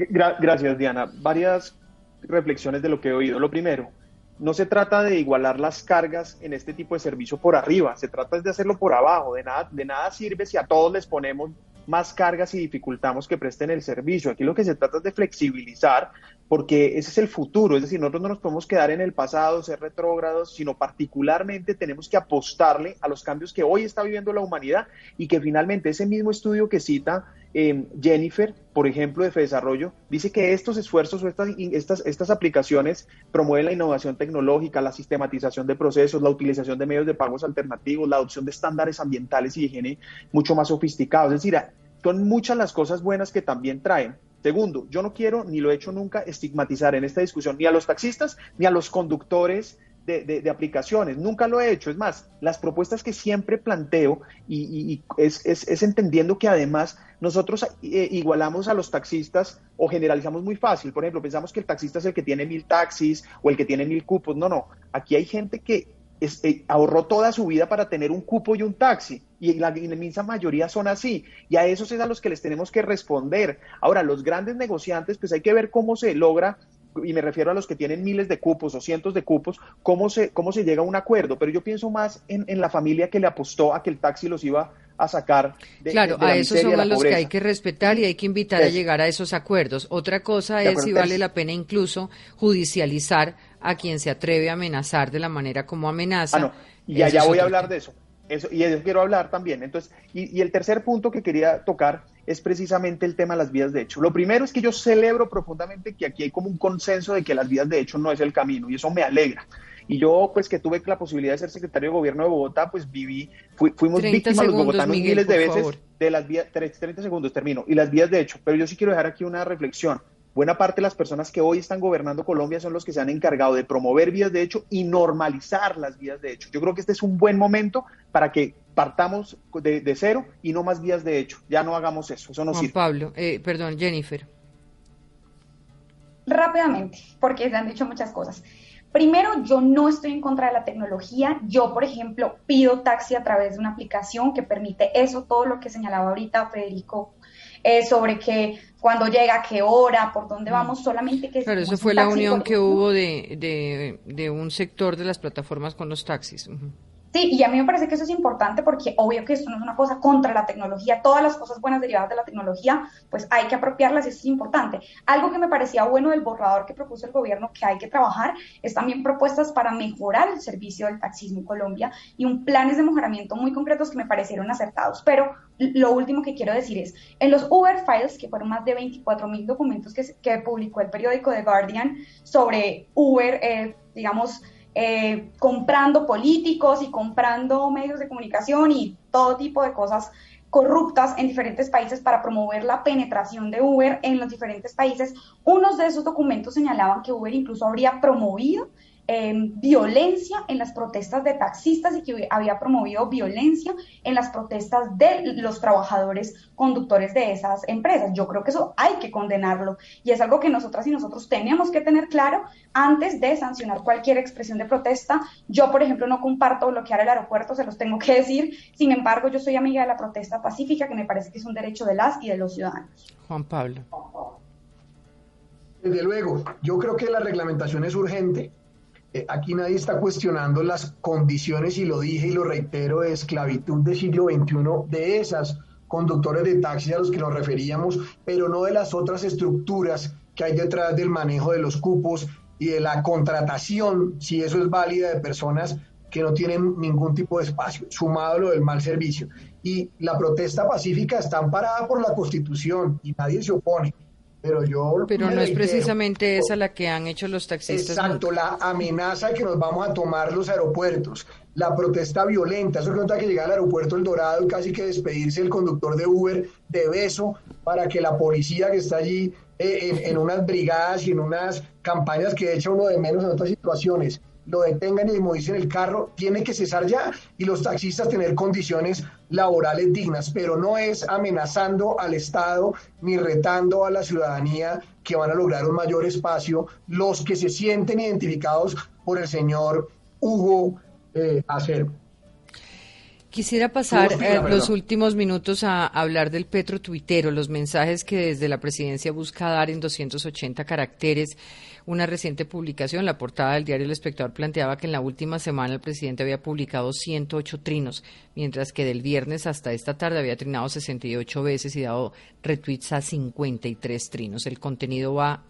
gracias, Diana. Varias reflexiones de lo que he oído. Lo primero, no se trata de igualar las cargas en este tipo de servicio por arriba, se trata de hacerlo por abajo. De nada, de nada sirve si a todos les ponemos más cargas y dificultamos que presten el servicio. Aquí lo que se trata es de flexibilizar, porque ese es el futuro. Es decir, nosotros no nos podemos quedar en el pasado, ser retrógrados, sino particularmente tenemos que apostarle a los cambios que hoy está viviendo la humanidad y que finalmente ese mismo estudio que cita eh, Jennifer, por ejemplo, de Desarrollo, dice que estos esfuerzos o estas, estas, estas aplicaciones promueven la innovación tecnológica, la sistematización de procesos, la utilización de medios de pagos alternativos, la adopción de estándares ambientales y higiene mucho más sofisticados. Es decir, son muchas las cosas buenas que también traen. Segundo, yo no quiero, ni lo he hecho nunca, estigmatizar en esta discusión ni a los taxistas ni a los conductores de, aplicaciones. Nunca lo he hecho. Es más, las propuestas que siempre planteo y, es, entendiendo que además nosotros eh, igualamos a los taxistas o generalizamos muy fácil. Por ejemplo, pensamos que el taxista es el que tiene mil taxis o el que tiene mil cupos. No, no. Aquí hay gente que eh, ahorró toda su vida para tener un cupo y un taxi. Y la inmensa mayoría son así. Y a esos es a los que les tenemos que responder. Ahora, los grandes negociantes, pues hay que ver cómo se logra y me refiero a los que tienen miles de cupos o cientos de cupos, cómo se, cómo se llega a un acuerdo. Pero yo pienso más en, la familia que le apostó a que el taxi los iba a sacar de, Claro, a esos son a los que hay que respetar y hay que invitar a llegar a esos acuerdos. Otra cosa es si vale la pena incluso judicializar a quien se atreve a amenazar de la manera como amenaza. Ah, no. Y allá voy a hablar de eso. Eso, y de eso quiero hablar también. Entonces, y, y el tercer punto que quería tocar es precisamente el tema de las vías de hecho. Lo primero es que yo celebro profundamente que aquí hay como un consenso de que las vías de hecho no es el camino y eso me alegra. Y yo, pues que tuve la posibilidad de ser secretario de gobierno de Bogotá, pues viví, fuimos víctimas los bogotanos miles de veces de las vías, 30 segundos termino, y las vías de hecho. Pero yo sí quiero dejar aquí una reflexión. Buena parte de las personas que hoy están gobernando Colombia son los que se han encargado de promover vías de hecho y normalizar las vías de hecho. Yo creo que este es un buen momento para que partamos de, cero y no más vías de hecho. Ya no hagamos eso, eso no Juan Pablo, eh, perdón, Jennifer. Rápidamente, porque se han dicho muchas cosas. Primero, yo no estoy en contra de la tecnología. Yo, por ejemplo, pido taxi a través de una aplicación que permite eso, todo lo que señalaba ahorita Federico, eh, sobre que cuando llega, qué hora, por dónde vamos, solamente que... Claro, eso fue la unión que hubo de, de, de, un sector de las plataformas con los taxis. Sí, y a mí me parece que eso es importante porque obvio que esto no es una cosa contra la tecnología, todas las cosas buenas derivadas de la tecnología, pues hay que apropiarlas y eso es importante. Algo que me parecía bueno del borrador que propuso el gobierno que hay que trabajar es también propuestas para mejorar el servicio del taxismo en Colombia y un planes de mejoramiento muy concretos que me parecieron acertados. Pero lo último que quiero decir es, en los Uber Files, que fueron más de 24 mil documentos que, publicó el periódico The Guardian sobre Uber, eh, digamos, eh, comprando políticos y comprando medios de comunicación y todo tipo de cosas corruptas en diferentes países para promover la penetración de Uber en los diferentes países. Unos de esos documentos señalaban que Uber incluso habría promovido violencia en las protestas de taxistas y que había promovido violencia en las protestas de los trabajadores conductores de esas empresas. Yo creo que eso hay que condenarlo y es algo que nosotras y nosotros tenemos que tener claro antes de sancionar cualquier expresión de protesta. Yo, por ejemplo, no comparto bloquear el aeropuerto, se los tengo que decir. Sin embargo, yo soy amiga de la protesta pacífica, que me parece que es un derecho de las y de los ciudadanos. Juan Pablo. Desde luego, yo creo que la reglamentación es urgente eh, aquí nadie está cuestionando las condiciones, y lo dije y lo reitero, de esclavitud del siglo XXI de esas conductores de taxis a los que nos referíamos, pero no de las otras estructuras que hay detrás del manejo de los cupos y de la contratación, si eso es válida, de personas que no tienen ningún tipo de espacio, sumado a lo del mal servicio. Y la protesta pacífica está amparada por la Constitución y nadie se opone. Pero yo. Pero no es precisamente esa la que han hecho los taxistas. Exacto, la amenaza de que nos vamos a tomar los aeropuertos, la protesta violenta. Eso que que llegar al aeropuerto El Dorado y casi que despedirse el conductor de Uber de beso para que la policía que está allí eh, en, unas brigadas y en unas campañas que echa uno de menos en otras situaciones lo detengan y en el carro, tiene que cesar ya y los taxistas tener condiciones laborales dignas, pero no es amenazando al Estado ni retando a la ciudadanía que van a lograr un mayor espacio los que se sienten identificados por el señor Hugo eh, Acero. Quisiera pasar eh, los últimos minutos a hablar del Petro Tuitero, los mensajes que desde la presidencia busca dar en 280 caracteres. Una reciente publicación, la portada del diario El Espectador, planteaba que en la última semana el presidente había publicado 108 trinos, mientras que del viernes hasta esta tarde había trinado 68 veces y dado retweets a 53 trinos. El contenido va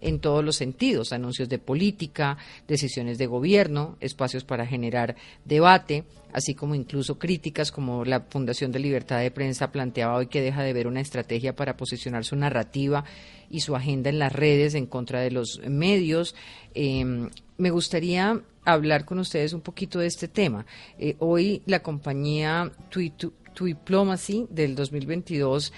en todos los sentidos, anuncios de política, decisiones de gobierno, espacios para generar debate, así como incluso críticas como la Fundación de Libertad de Prensa planteaba hoy que deja de ver una estrategia para posicionar su narrativa y su agenda en las redes en contra de los medios. Em, me gustaría hablar con ustedes un poquito de este tema. Eh, hoy la compañía Diplomacy del 2022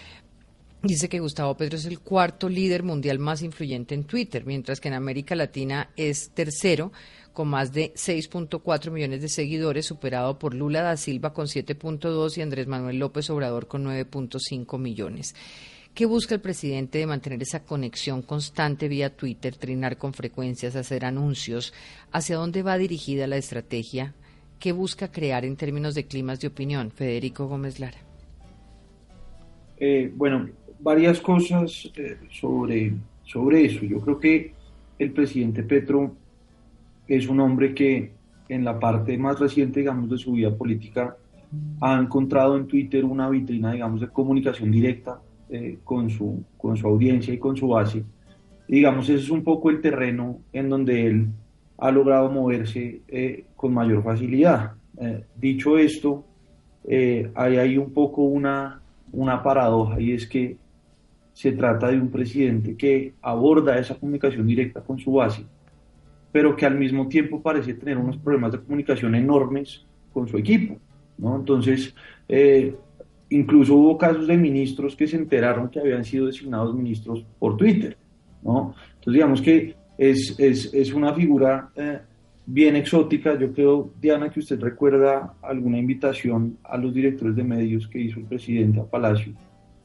dice que Gustavo Petro es el cuarto líder mundial más influyente en Twitter, mientras que en América Latina es tercero con más de 6.4 millones de seguidores, superado por Lula da Silva con 7.2 y Andrés Manuel López Obrador con 9.5 millones. ¿Qué busca el presidente de mantener esa conexión constante vía Twitter, trinar con frecuencias, hacer anuncios? ¿Hacia dónde va dirigida la estrategia? ¿Qué busca crear en términos de climas de opinión? Federico Gómez Lara. Eh, bueno, varias cosas eh, sobre, sobre eso. Yo creo que el presidente Petro es un hombre que en la parte más reciente, digamos, de su vida política, ha encontrado en Twitter una vitrina, digamos, de comunicación directa eh, con, su, con su audiencia y con su base. digamos, ese es un poco el terreno en donde él ha logrado moverse eh, con mayor facilidad. dicho esto, hay ahí un poco una, una paradoja y es que se trata de un presidente que aborda esa comunicación directa con su base, pero que al mismo tiempo parece tener unos problemas de comunicación enormes con su equipo. ¿no? Entonces, eh, incluso hubo casos de ministros que se enteraron que habían sido designados ministros por Twitter. ¿no? Entonces, digamos que es, es, es una figura eh, bien exótica. Yo creo, Diana, que usted recuerda alguna invitación a los directores de medios que hizo el presidente a Palacio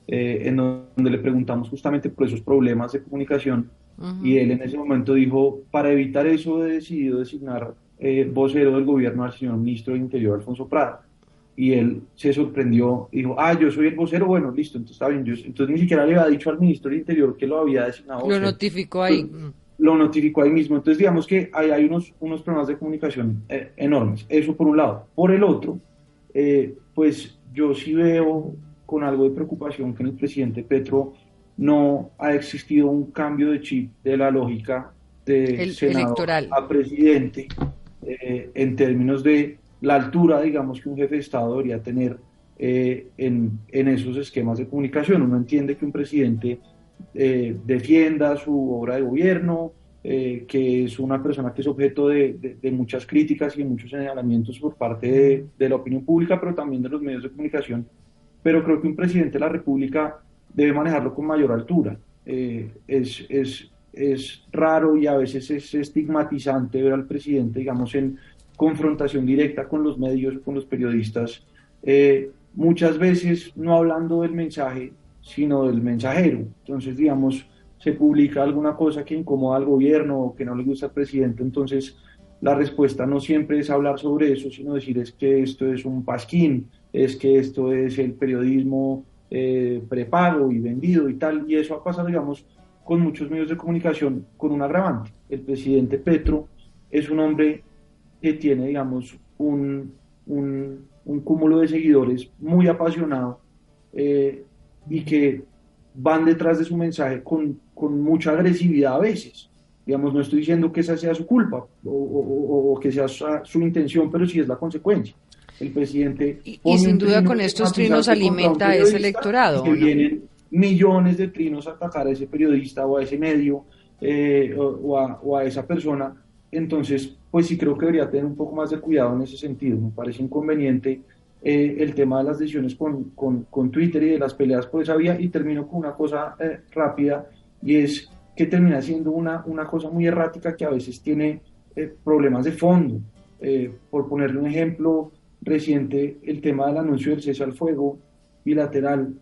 eh, en donde le preguntamos justamente por esos problemas de comunicación y él en ese momento dijo, para evitar eso he decidido designar eh, vocero del gobierno al señor ministro de Interior, Alfonso Prada. Y él se sorprendió, dijo, ah, yo soy el vocero, bueno, listo, entonces está bien. Yo, entonces ni siquiera le había dicho al ministro del Interior que lo había designado. Lo notificó ahí. Lo, notificó ahí mismo. Entonces digamos que hay, hay unos, unos problemas de comunicación eh, enormes. Eso por un lado. Por el otro, pues yo sí veo con algo de preocupación que en el presidente Petro no ha existido un cambio de chip de la lógica de electoral. a presidente eh, en términos de la altura, digamos, que un jefe de Estado debería tener eh, en, en, esos esquemas de comunicación. Uno entiende que un presidente eh, defienda su obra de gobierno, que es una persona que es objeto de, de, muchas críticas y de muchos señalamientos por parte de, de la opinión pública, pero también de los medios de comunicación pero creo que un presidente de la República debe manejarlo con mayor altura. Eh, es, es, es, raro y a veces es estigmatizante ver al presidente, digamos, en confrontación directa con los medios, con los periodistas, eh, muchas veces no hablando del mensaje, sino del mensajero. Entonces, digamos, se publica alguna cosa que incomoda al gobierno o que no le gusta al presidente, entonces la respuesta no siempre es hablar sobre eso, sino decir es que esto es un pasquín, es que esto es el periodismo eh, prepago y vendido y tal, y eso ha pasado, digamos, con muchos medios de comunicación con un agravante. El presidente Petro es un hombre que tiene, digamos, un, un, cúmulo de seguidores muy apasionado eh, y que van detrás de su mensaje con, con, mucha agresividad a veces. Digamos, no estoy diciendo que esa sea su culpa o, o que sea su, su, intención, pero sí es la consecuencia el presidente... Y, sin duda con estos trinos alimenta a ese electorado. Que vienen millones de trinos a atacar a ese periodista o a ese medio eh, o, a, esa persona. Entonces, pues sí creo que debería tener un poco más de cuidado en ese sentido. Me parece inconveniente eh, el tema de las decisiones con, con, Twitter y de las peleas por esa vía. Y termino con una cosa eh, rápida y es que termina siendo una, una cosa muy errática que a veces tiene problemas de fondo. por ponerle un ejemplo, reciente el tema del anuncio del cese al fuego bilateral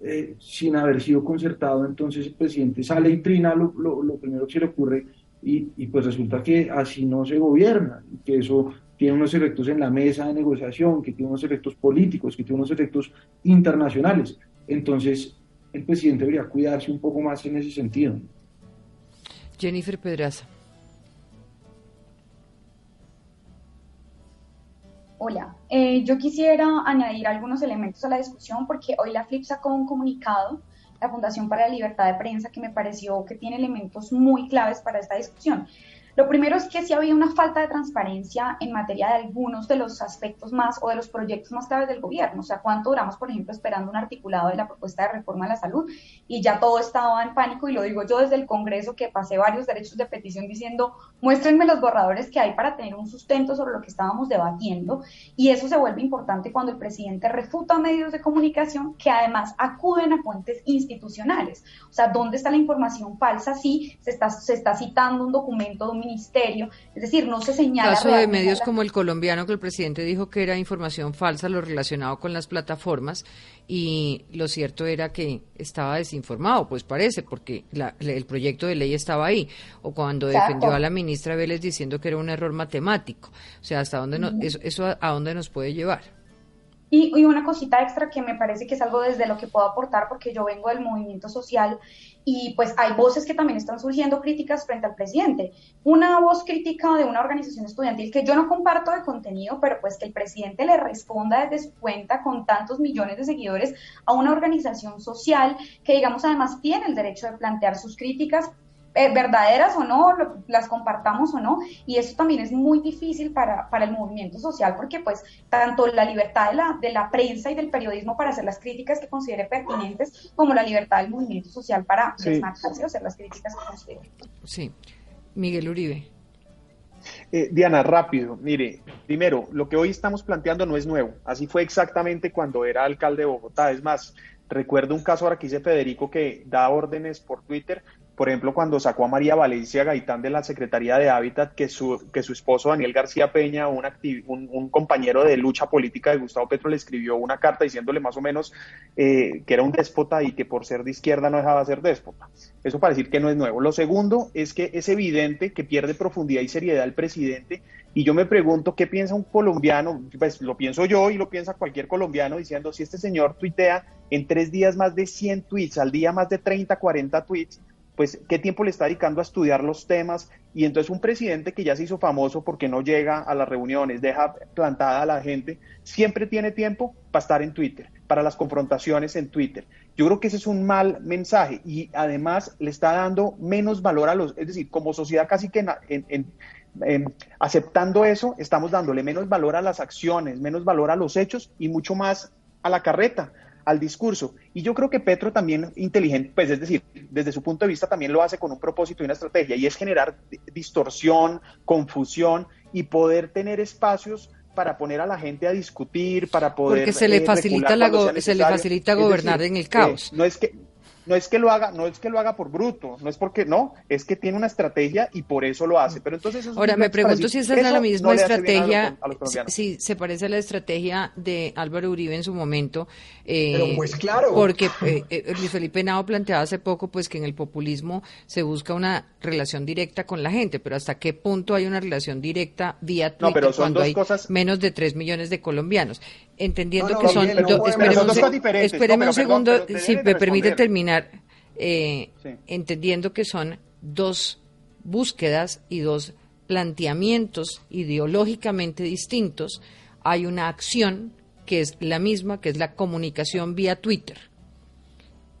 eh, sin haber sido concertado, entonces el presidente sale y trina lo, lo, primero que se le ocurre y, y, pues resulta que así no se gobierna, que eso tiene unos efectos en la mesa de negociación, que tiene unos efectos políticos, que tiene unos efectos internacionales. Entonces el presidente debería cuidarse un poco más en ese sentido. Jennifer Pedraza. Hola, eh, yo quisiera añadir algunos elementos a la discusión porque hoy la FLIP sacó un comunicado, la Fundación para la Libertad de Prensa, que me pareció que tiene elementos muy claves para esta discusión. Lo primero es que sí había una falta de transparencia en materia de algunos de los aspectos más o de los proyectos más claves del gobierno. O sea, cuánto duramos, por ejemplo, esperando un articulado de la propuesta de reforma a la salud y ya todo estaba en pánico. Y lo digo yo desde el Congreso que pasé varios derechos de petición diciendo, muéstrenme los borradores que hay para tener un sustento sobre lo que estábamos debatiendo. Y eso se vuelve importante cuando el presidente refuta medios de comunicación que además acuden a fuentes institucionales. O sea, ¿dónde está la información falsa? Sí, se está, se está citando un documento de un ministerio, es decir, no se señala. Caso de medios como el colombiano, que el presidente dijo que era información falsa lo relacionado con las plataformas, y lo cierto era que estaba desinformado, pues parece, porque el proyecto de ley estaba ahí, o cuando defendió a la ministra Vélez diciendo que era un error matemático, o sea, hasta dónde eso, eso a dónde nos puede llevar. Y, una cosita extra que me parece que es algo desde lo que puedo aportar, porque yo vengo del movimiento social y pues hay voces que también están surgiendo críticas frente al presidente. Una voz crítica de una organización estudiantil que yo no comparto de contenido, pero pues que el presidente le responda desde su cuenta con tantos millones de seguidores a una organización social que digamos además tiene el derecho de plantear sus críticas eh, verdaderas o no, las compartamos o no, y eso también es muy difícil para, para el movimiento social porque pues tanto la libertad de la, de la prensa y del periodismo para hacer las críticas que considere pertinentes, como la libertad del movimiento social para desmarcarse o hacer las críticas que considere. Sí. Miguel Uribe. Eh, Diana, rápido. Mire, primero, lo que hoy estamos planteando no es nuevo. Así fue exactamente cuando era alcalde de Bogotá. Es más, recuerdo un caso ahora que dice Federico que da órdenes por Twitter por ejemplo, cuando sacó a María Valencia Gaitán de la Secretaría de Hábitat, que su, que su esposo Daniel García Peña, un, un, compañero de lucha política de Gustavo Petro, le escribió una carta diciéndole más o menos eh, que era un déspota y que por ser de izquierda no dejaba de ser déspota. Eso para decir que no es nuevo. Lo segundo es que es evidente que pierde profundidad y seriedad el presidente y yo me pregunto qué piensa un colombiano, pues lo pienso yo y lo piensa cualquier colombiano diciendo si este señor tuitea en tres días más de 100 tweets, al día más de 30, 40 tweets, pues qué tiempo le está dedicando a estudiar los temas y entonces un presidente que ya se hizo famoso porque no llega a las reuniones, deja plantada a la gente, siempre tiene tiempo para estar en Twitter, para las confrontaciones en Twitter. Yo creo que ese es un mal mensaje y además le está dando menos valor a los, es decir, como sociedad casi que en, aceptando eso, estamos dándole menos valor a las acciones, menos valor a los hechos y mucho más a la carreta al discurso. Y yo creo que Petro también inteligente, pues es decir, desde su punto de vista también lo hace con un propósito y una estrategia, y es generar distorsión, confusión y poder tener espacios para poner a la gente a discutir, para poder... Porque se le eh, facilita, la se le facilita gobernar en el caos. Eh, no es que no es que lo haga, no es que lo haga por bruto, no es porque no, es que tiene una estrategia y por eso lo hace. Pero entonces ahora me pregunto si esa es la misma estrategia, si, se parece a la estrategia de Álvaro Uribe en su momento. Eh, Pero pues claro, porque eh, eh, Luis Felipe Nao planteaba hace poco pues que en el populismo se busca una relación directa con la gente, pero hasta qué punto hay una relación directa vía Twitter cuando hay menos de 3 millones de colombianos entendiendo que son, espéreme un segundo, si me permite terminar, eh, entendiendo que son dos búsquedas y dos planteamientos ideológicamente distintos, hay una acción que es la misma, que es la comunicación vía Twitter.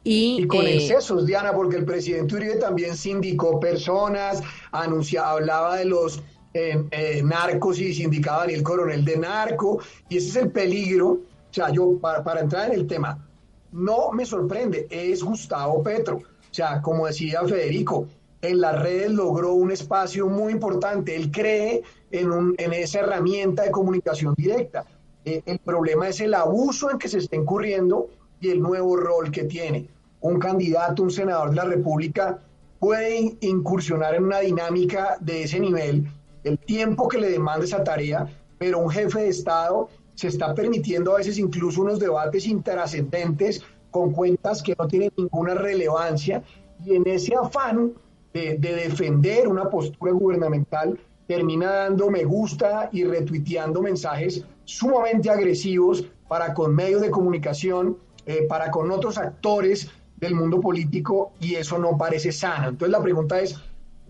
Y, con eh, excesos, Diana, porque el presidente Uribe también sindicó personas, anunciaba, hablaba de los eh, narcos y sindicaba Daniel Coronel de narco, y ese es el peligro. O sea, yo, para, para entrar en el tema, no me sorprende, es Gustavo Petro. O sea, como decía Federico, en las redes logró un espacio muy importante. Él cree en, un, en esa herramienta de comunicación directa. Eh, el problema es el abuso en que se está incurriendo y el nuevo rol que tiene. Un candidato, un senador de la República puede incursionar en una dinámica de ese nivel el tiempo que le demanda esa tarea, pero un jefe de Estado se está permitiendo a veces incluso unos debates intrascendentes con cuentas que no tienen ninguna relevancia y en ese afán de, defender una postura gubernamental termina dando me gusta y retuiteando mensajes sumamente agresivos para con medios de comunicación, eh, para con otros actores del mundo político y eso no parece sano. Entonces la pregunta es,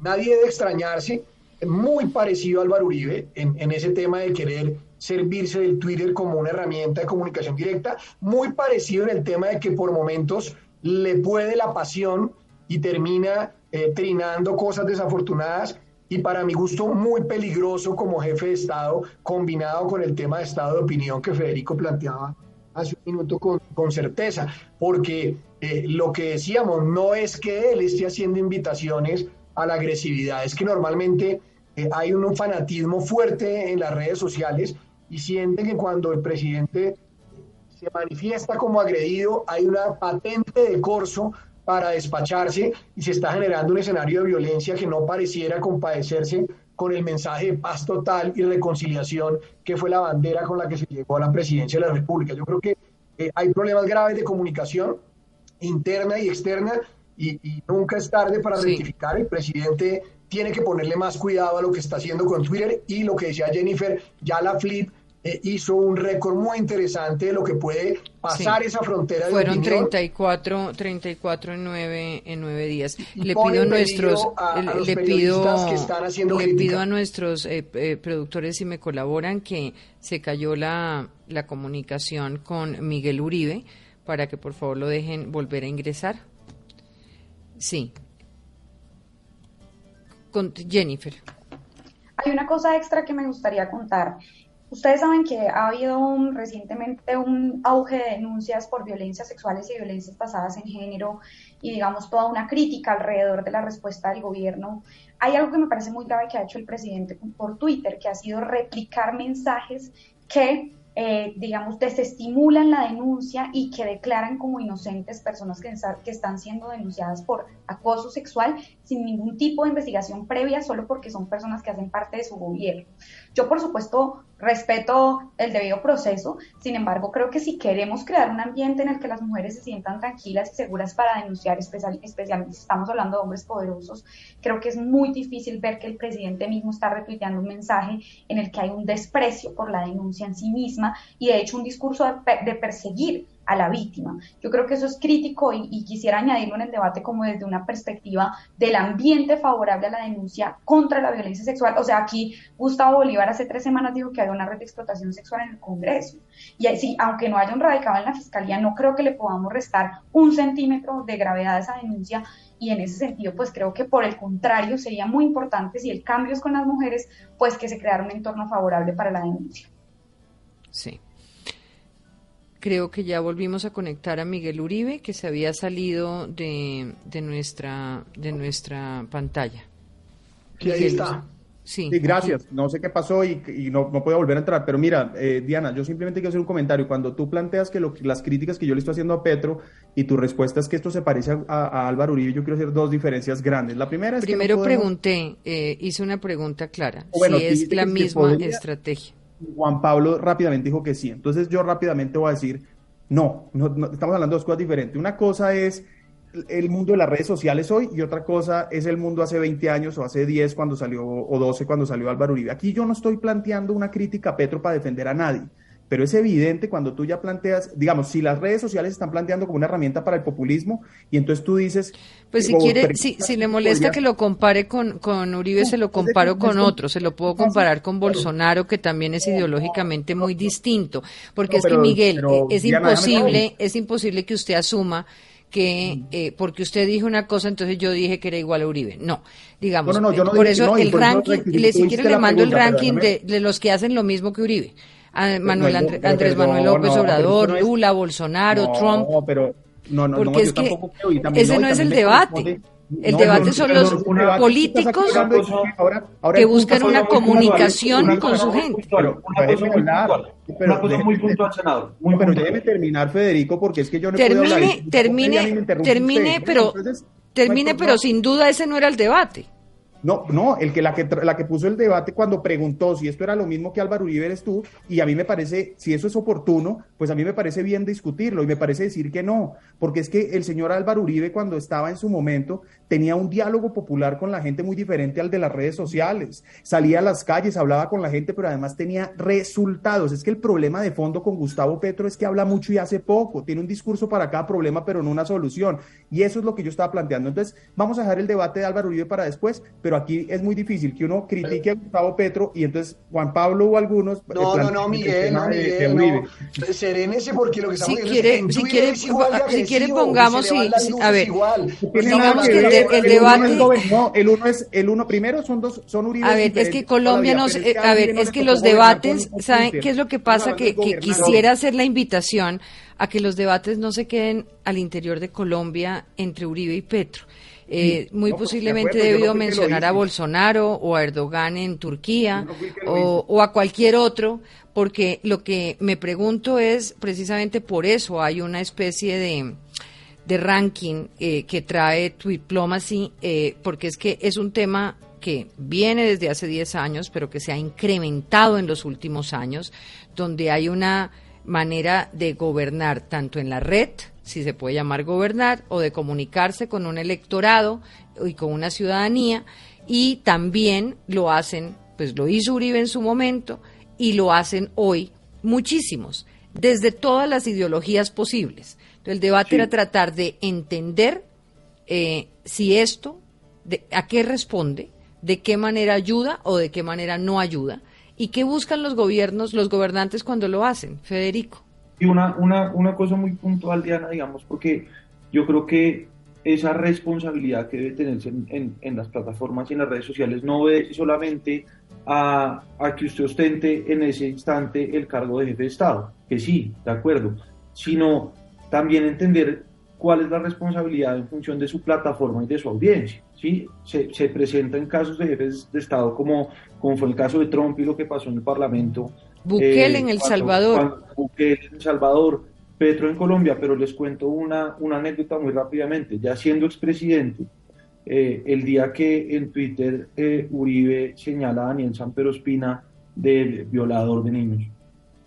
nadie debe extrañarse muy parecido a Álvaro Uribe en, ese tema de querer servirse del Twitter como una herramienta de comunicación directa, muy parecido en el tema de que por momentos le puede la pasión y termina eh, trinando cosas desafortunadas y para mi gusto muy peligroso como jefe de Estado, combinado con el tema de estado de opinión que Federico planteaba hace un minuto con, con certeza, porque eh, lo que decíamos no es que él esté haciendo invitaciones a la agresividad, es que normalmente eh, hay un fanatismo fuerte en las redes sociales y sienten que cuando el presidente se manifiesta como agredido hay una patente de corso para despacharse y se está generando un escenario de violencia que no pareciera compadecerse con el mensaje de paz total y reconciliación que fue la bandera con la que se llegó a la presidencia de la República. Yo creo que eh, hay problemas graves de comunicación interna y externa y, nunca es tarde para rectificar. El presidente tiene que ponerle más cuidado a lo que está haciendo con Twitter y lo que decía Jennifer, ya la Flip eh, hizo un récord muy interesante de lo que puede pasar esa frontera. De Fueron 34, 34 en 9, en 9 días. Le pido a nuestros, le, pido, que están haciendo le pido a nuestros eh, eh, productores si me colaboran que se cayó la, la comunicación con Miguel Uribe para que por favor lo dejen volver a ingresar. Sí. Con Jennifer. Hay una cosa extra que me gustaría contar Ustedes saben que ha habido recientemente un auge de denuncias por violencias sexuales y violencias basadas en género y digamos toda una crítica alrededor de la respuesta del gobierno. Hay algo que me parece muy grave que ha hecho el presidente por Twitter, que ha sido replicar mensajes que eh, digamos, desestimulan la denuncia y que declaran como inocentes personas que, que, están siendo denunciadas por acoso sexual sin ningún tipo de investigación previa, solo porque son personas que hacen parte de su gobierno. Yo, por supuesto, respeto el debido proceso, sin embargo, creo que si queremos crear un ambiente en el que las mujeres se sientan tranquilas y seguras para denunciar, especialmente si estamos hablando de hombres poderosos, creo que es muy difícil ver que el presidente mismo está retuiteando un mensaje en el que hay un desprecio por la denuncia en sí misma y de hecho un discurso de, perseguir a la víctima. Yo creo que eso es crítico y, quisiera añadirlo en el debate como desde una perspectiva del ambiente favorable a la denuncia contra la violencia sexual. O sea, aquí Gustavo Bolívar hace tres semanas dijo que había una red de explotación sexual en el Congreso. Y sí, aunque no haya un radicado en la Fiscalía, no creo que le podamos restar un centímetro de gravedad a esa denuncia. Y en ese sentido, pues creo que por el contrario sería muy importante si el cambio es con las mujeres, pues que se creara un entorno favorable para la denuncia. Sí creo que ya volvimos a conectar a Miguel Uribe, que se había salido de, de nuestra, de nuestra pantalla. Sí, ahí está. Sí, gracias. No sé qué pasó y, no, no puedo volver a entrar. Pero mira, eh, Diana, yo simplemente quiero hacer un comentario. Cuando tú planteas que lo, las críticas que yo le estoy haciendo a Petro y tu respuesta es que esto se parece a, Álvaro Uribe, yo quiero hacer dos diferencias grandes. La primera es Primero pregunté, eh, hice una pregunta clara. si es la misma estrategia. Juan Pablo rápidamente dijo que sí. Entonces yo rápidamente voy a decir, no, no, estamos hablando de dos cosas diferentes. Una cosa es el mundo de las redes sociales hoy y otra cosa es el mundo hace 20 años o hace 10 cuando salió o 12 cuando salió Álvaro Uribe. Aquí yo no estoy planteando una crítica a Petro para defender a nadie. Pero es evidente cuando tú ya planteas, digamos, si las redes sociales están planteando como una herramienta para el populismo y entonces tú dices... Pues si quiere, si, si le molesta que lo compare con, con Uribe, se lo comparo con otro, se lo puedo comparar con Bolsonaro, que también es ideológicamente muy distinto, porque es que Miguel, eh, es imposible, es imposible que usted asuma que eh, porque usted dijo una cosa, entonces yo dije que era igual a Uribe. No, digamos, por eso el ranking, le, si quiere le mando el ranking de, de, los que hacen lo mismo que Uribe. Manuel Andrés Manuel López Obrador, Lula, Bolsonaro, Trump. pero no, no, porque es que ese no es el debate. El debate son los políticos que buscan una comunicación con su gente. Pero, una cosa muy puntual, senador. pero déjeme terminar, Federico, porque es que yo no termine, puedo hablar. Termine, termine, pero, termine, pero sin duda ese no era el debate. No, no, el que la que la que puso el debate cuando preguntó si esto era lo mismo que Álvaro Uribe eres tú, y a mí me parece, si eso es oportuno, pues a mí me parece bien discutirlo y me parece decir que no, porque es que el señor Álvaro Uribe cuando estaba en su momento tenía un diálogo popular con la gente muy diferente al de las redes sociales. Salía a las calles, hablaba con la gente, pero además tenía resultados. Es que el problema de fondo con Gustavo Petro es que habla mucho y hace poco. Tiene un discurso para cada problema, pero no una solución. Y eso es lo que yo estaba planteando. Entonces, vamos a dejar el debate de Álvaro Uribe para después, pero aquí es muy difícil que uno critique a Gustavo Petro y entonces Juan Pablo o algunos. Eh, no, no, no, Miguel, no, Miguel, no. Serénese porque lo que estamos si quiere, si quiere, si quiere pongamos, sí, a ver, digamos que el, debate. no, el uno es, el uno primero son dos, son Uribe. A ver, es que Colombia no, eh, a ver, es que los debates, ¿saben qué es lo que pasa? Que, que quisiera hacer la invitación a que los debates no se queden al interior de Colombia entre Uribe y Petro. Eh, muy pues, posiblemente debido mencionar a Bolsonaro o a Erdogan en Turquía o, a cualquier otro, porque lo que me pregunto es precisamente por eso hay una especie de, de ranking eh, que trae Diplomacy, eh, porque es que es un tema que viene desde hace 10 años, pero que se ha incrementado en los últimos años, donde hay una manera de gobernar tanto en la red, si se puede llamar gobernar, o de comunicarse con un electorado y con una ciudadanía, y también lo hacen, pues lo hizo Uribe en su momento, y lo hacen hoy muchísimos, desde todas las ideologías posibles. El debate era tratar de entender eh, si esto, de, a qué responde, de qué manera ayuda o de qué manera no ayuda, y qué buscan los gobiernos, los gobernantes cuando lo hacen, Federico. Y una, una, una cosa muy puntual, Diana, digamos, porque yo creo que esa responsabilidad que debe tenerse en, en, las plataformas y en las redes sociales no obedece solamente a, a, que usted ostente en ese instante el cargo de jefe de Estado, que sí, de acuerdo, sino también entender cuál es la responsabilidad en función de su plataforma y de su audiencia. ¿sí? Se, se presenta en casos de jefes de Estado como, como fue el caso de Trump y lo que pasó en el Parlamento Bukele en El Salvador. Bukele en El Salvador, Petro en Colombia, pero les cuento una, una anécdota muy rápidamente. Ya siendo expresidente, eh, el día que en Twitter eh, Uribe señala a Daniel Sanpero Espina de violador de niños,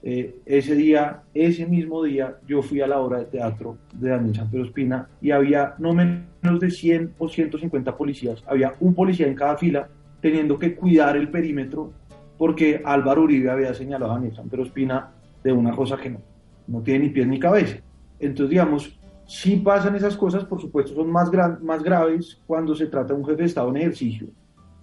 eh, ese día, ese mismo día, yo fui a la obra de teatro de Daniel Sanpero Espina y había no menos de 100 o 150 policías. Había un policía en cada fila teniendo que cuidar el perímetro porque Álvaro Uribe había señalado a Daniel Santero Espina de una cosa que no, no tiene ni pies ni cabeza. Entonces, digamos, si pasan esas cosas, por supuesto, son más, más graves cuando se trata de un jefe de Estado en ejercicio,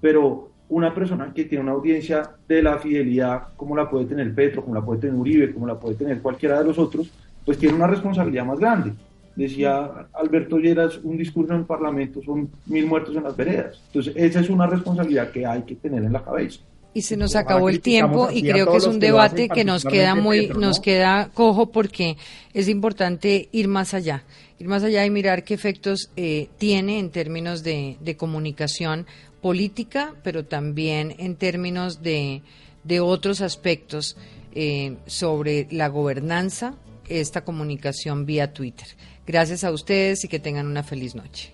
pero una persona que tiene una audiencia de la fidelidad, como la puede tener Petro, como la puede tener Uribe, como la puede tener cualquiera de los otros, pues tiene una responsabilidad más grande. Decía Alberto Lleras, un discurso en el Parlamento son mil muertos en las veredas. Entonces, esa es una responsabilidad que hay que tener en la cabeza. Y se nos acabó el tiempo y creo que es un debate que nos queda muy, nos queda cojo porque es importante ir más allá, ir más allá y mirar qué efectos eh, tiene en términos de, comunicación política, pero también en términos de, de otros aspectos eh, sobre la gobernanza, esta comunicación vía Twitter. Gracias a ustedes y que tengan una feliz noche.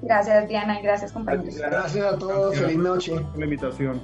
Gracias Diana y gracias compañeros. Gracias a todos, feliz noche. por La invitación.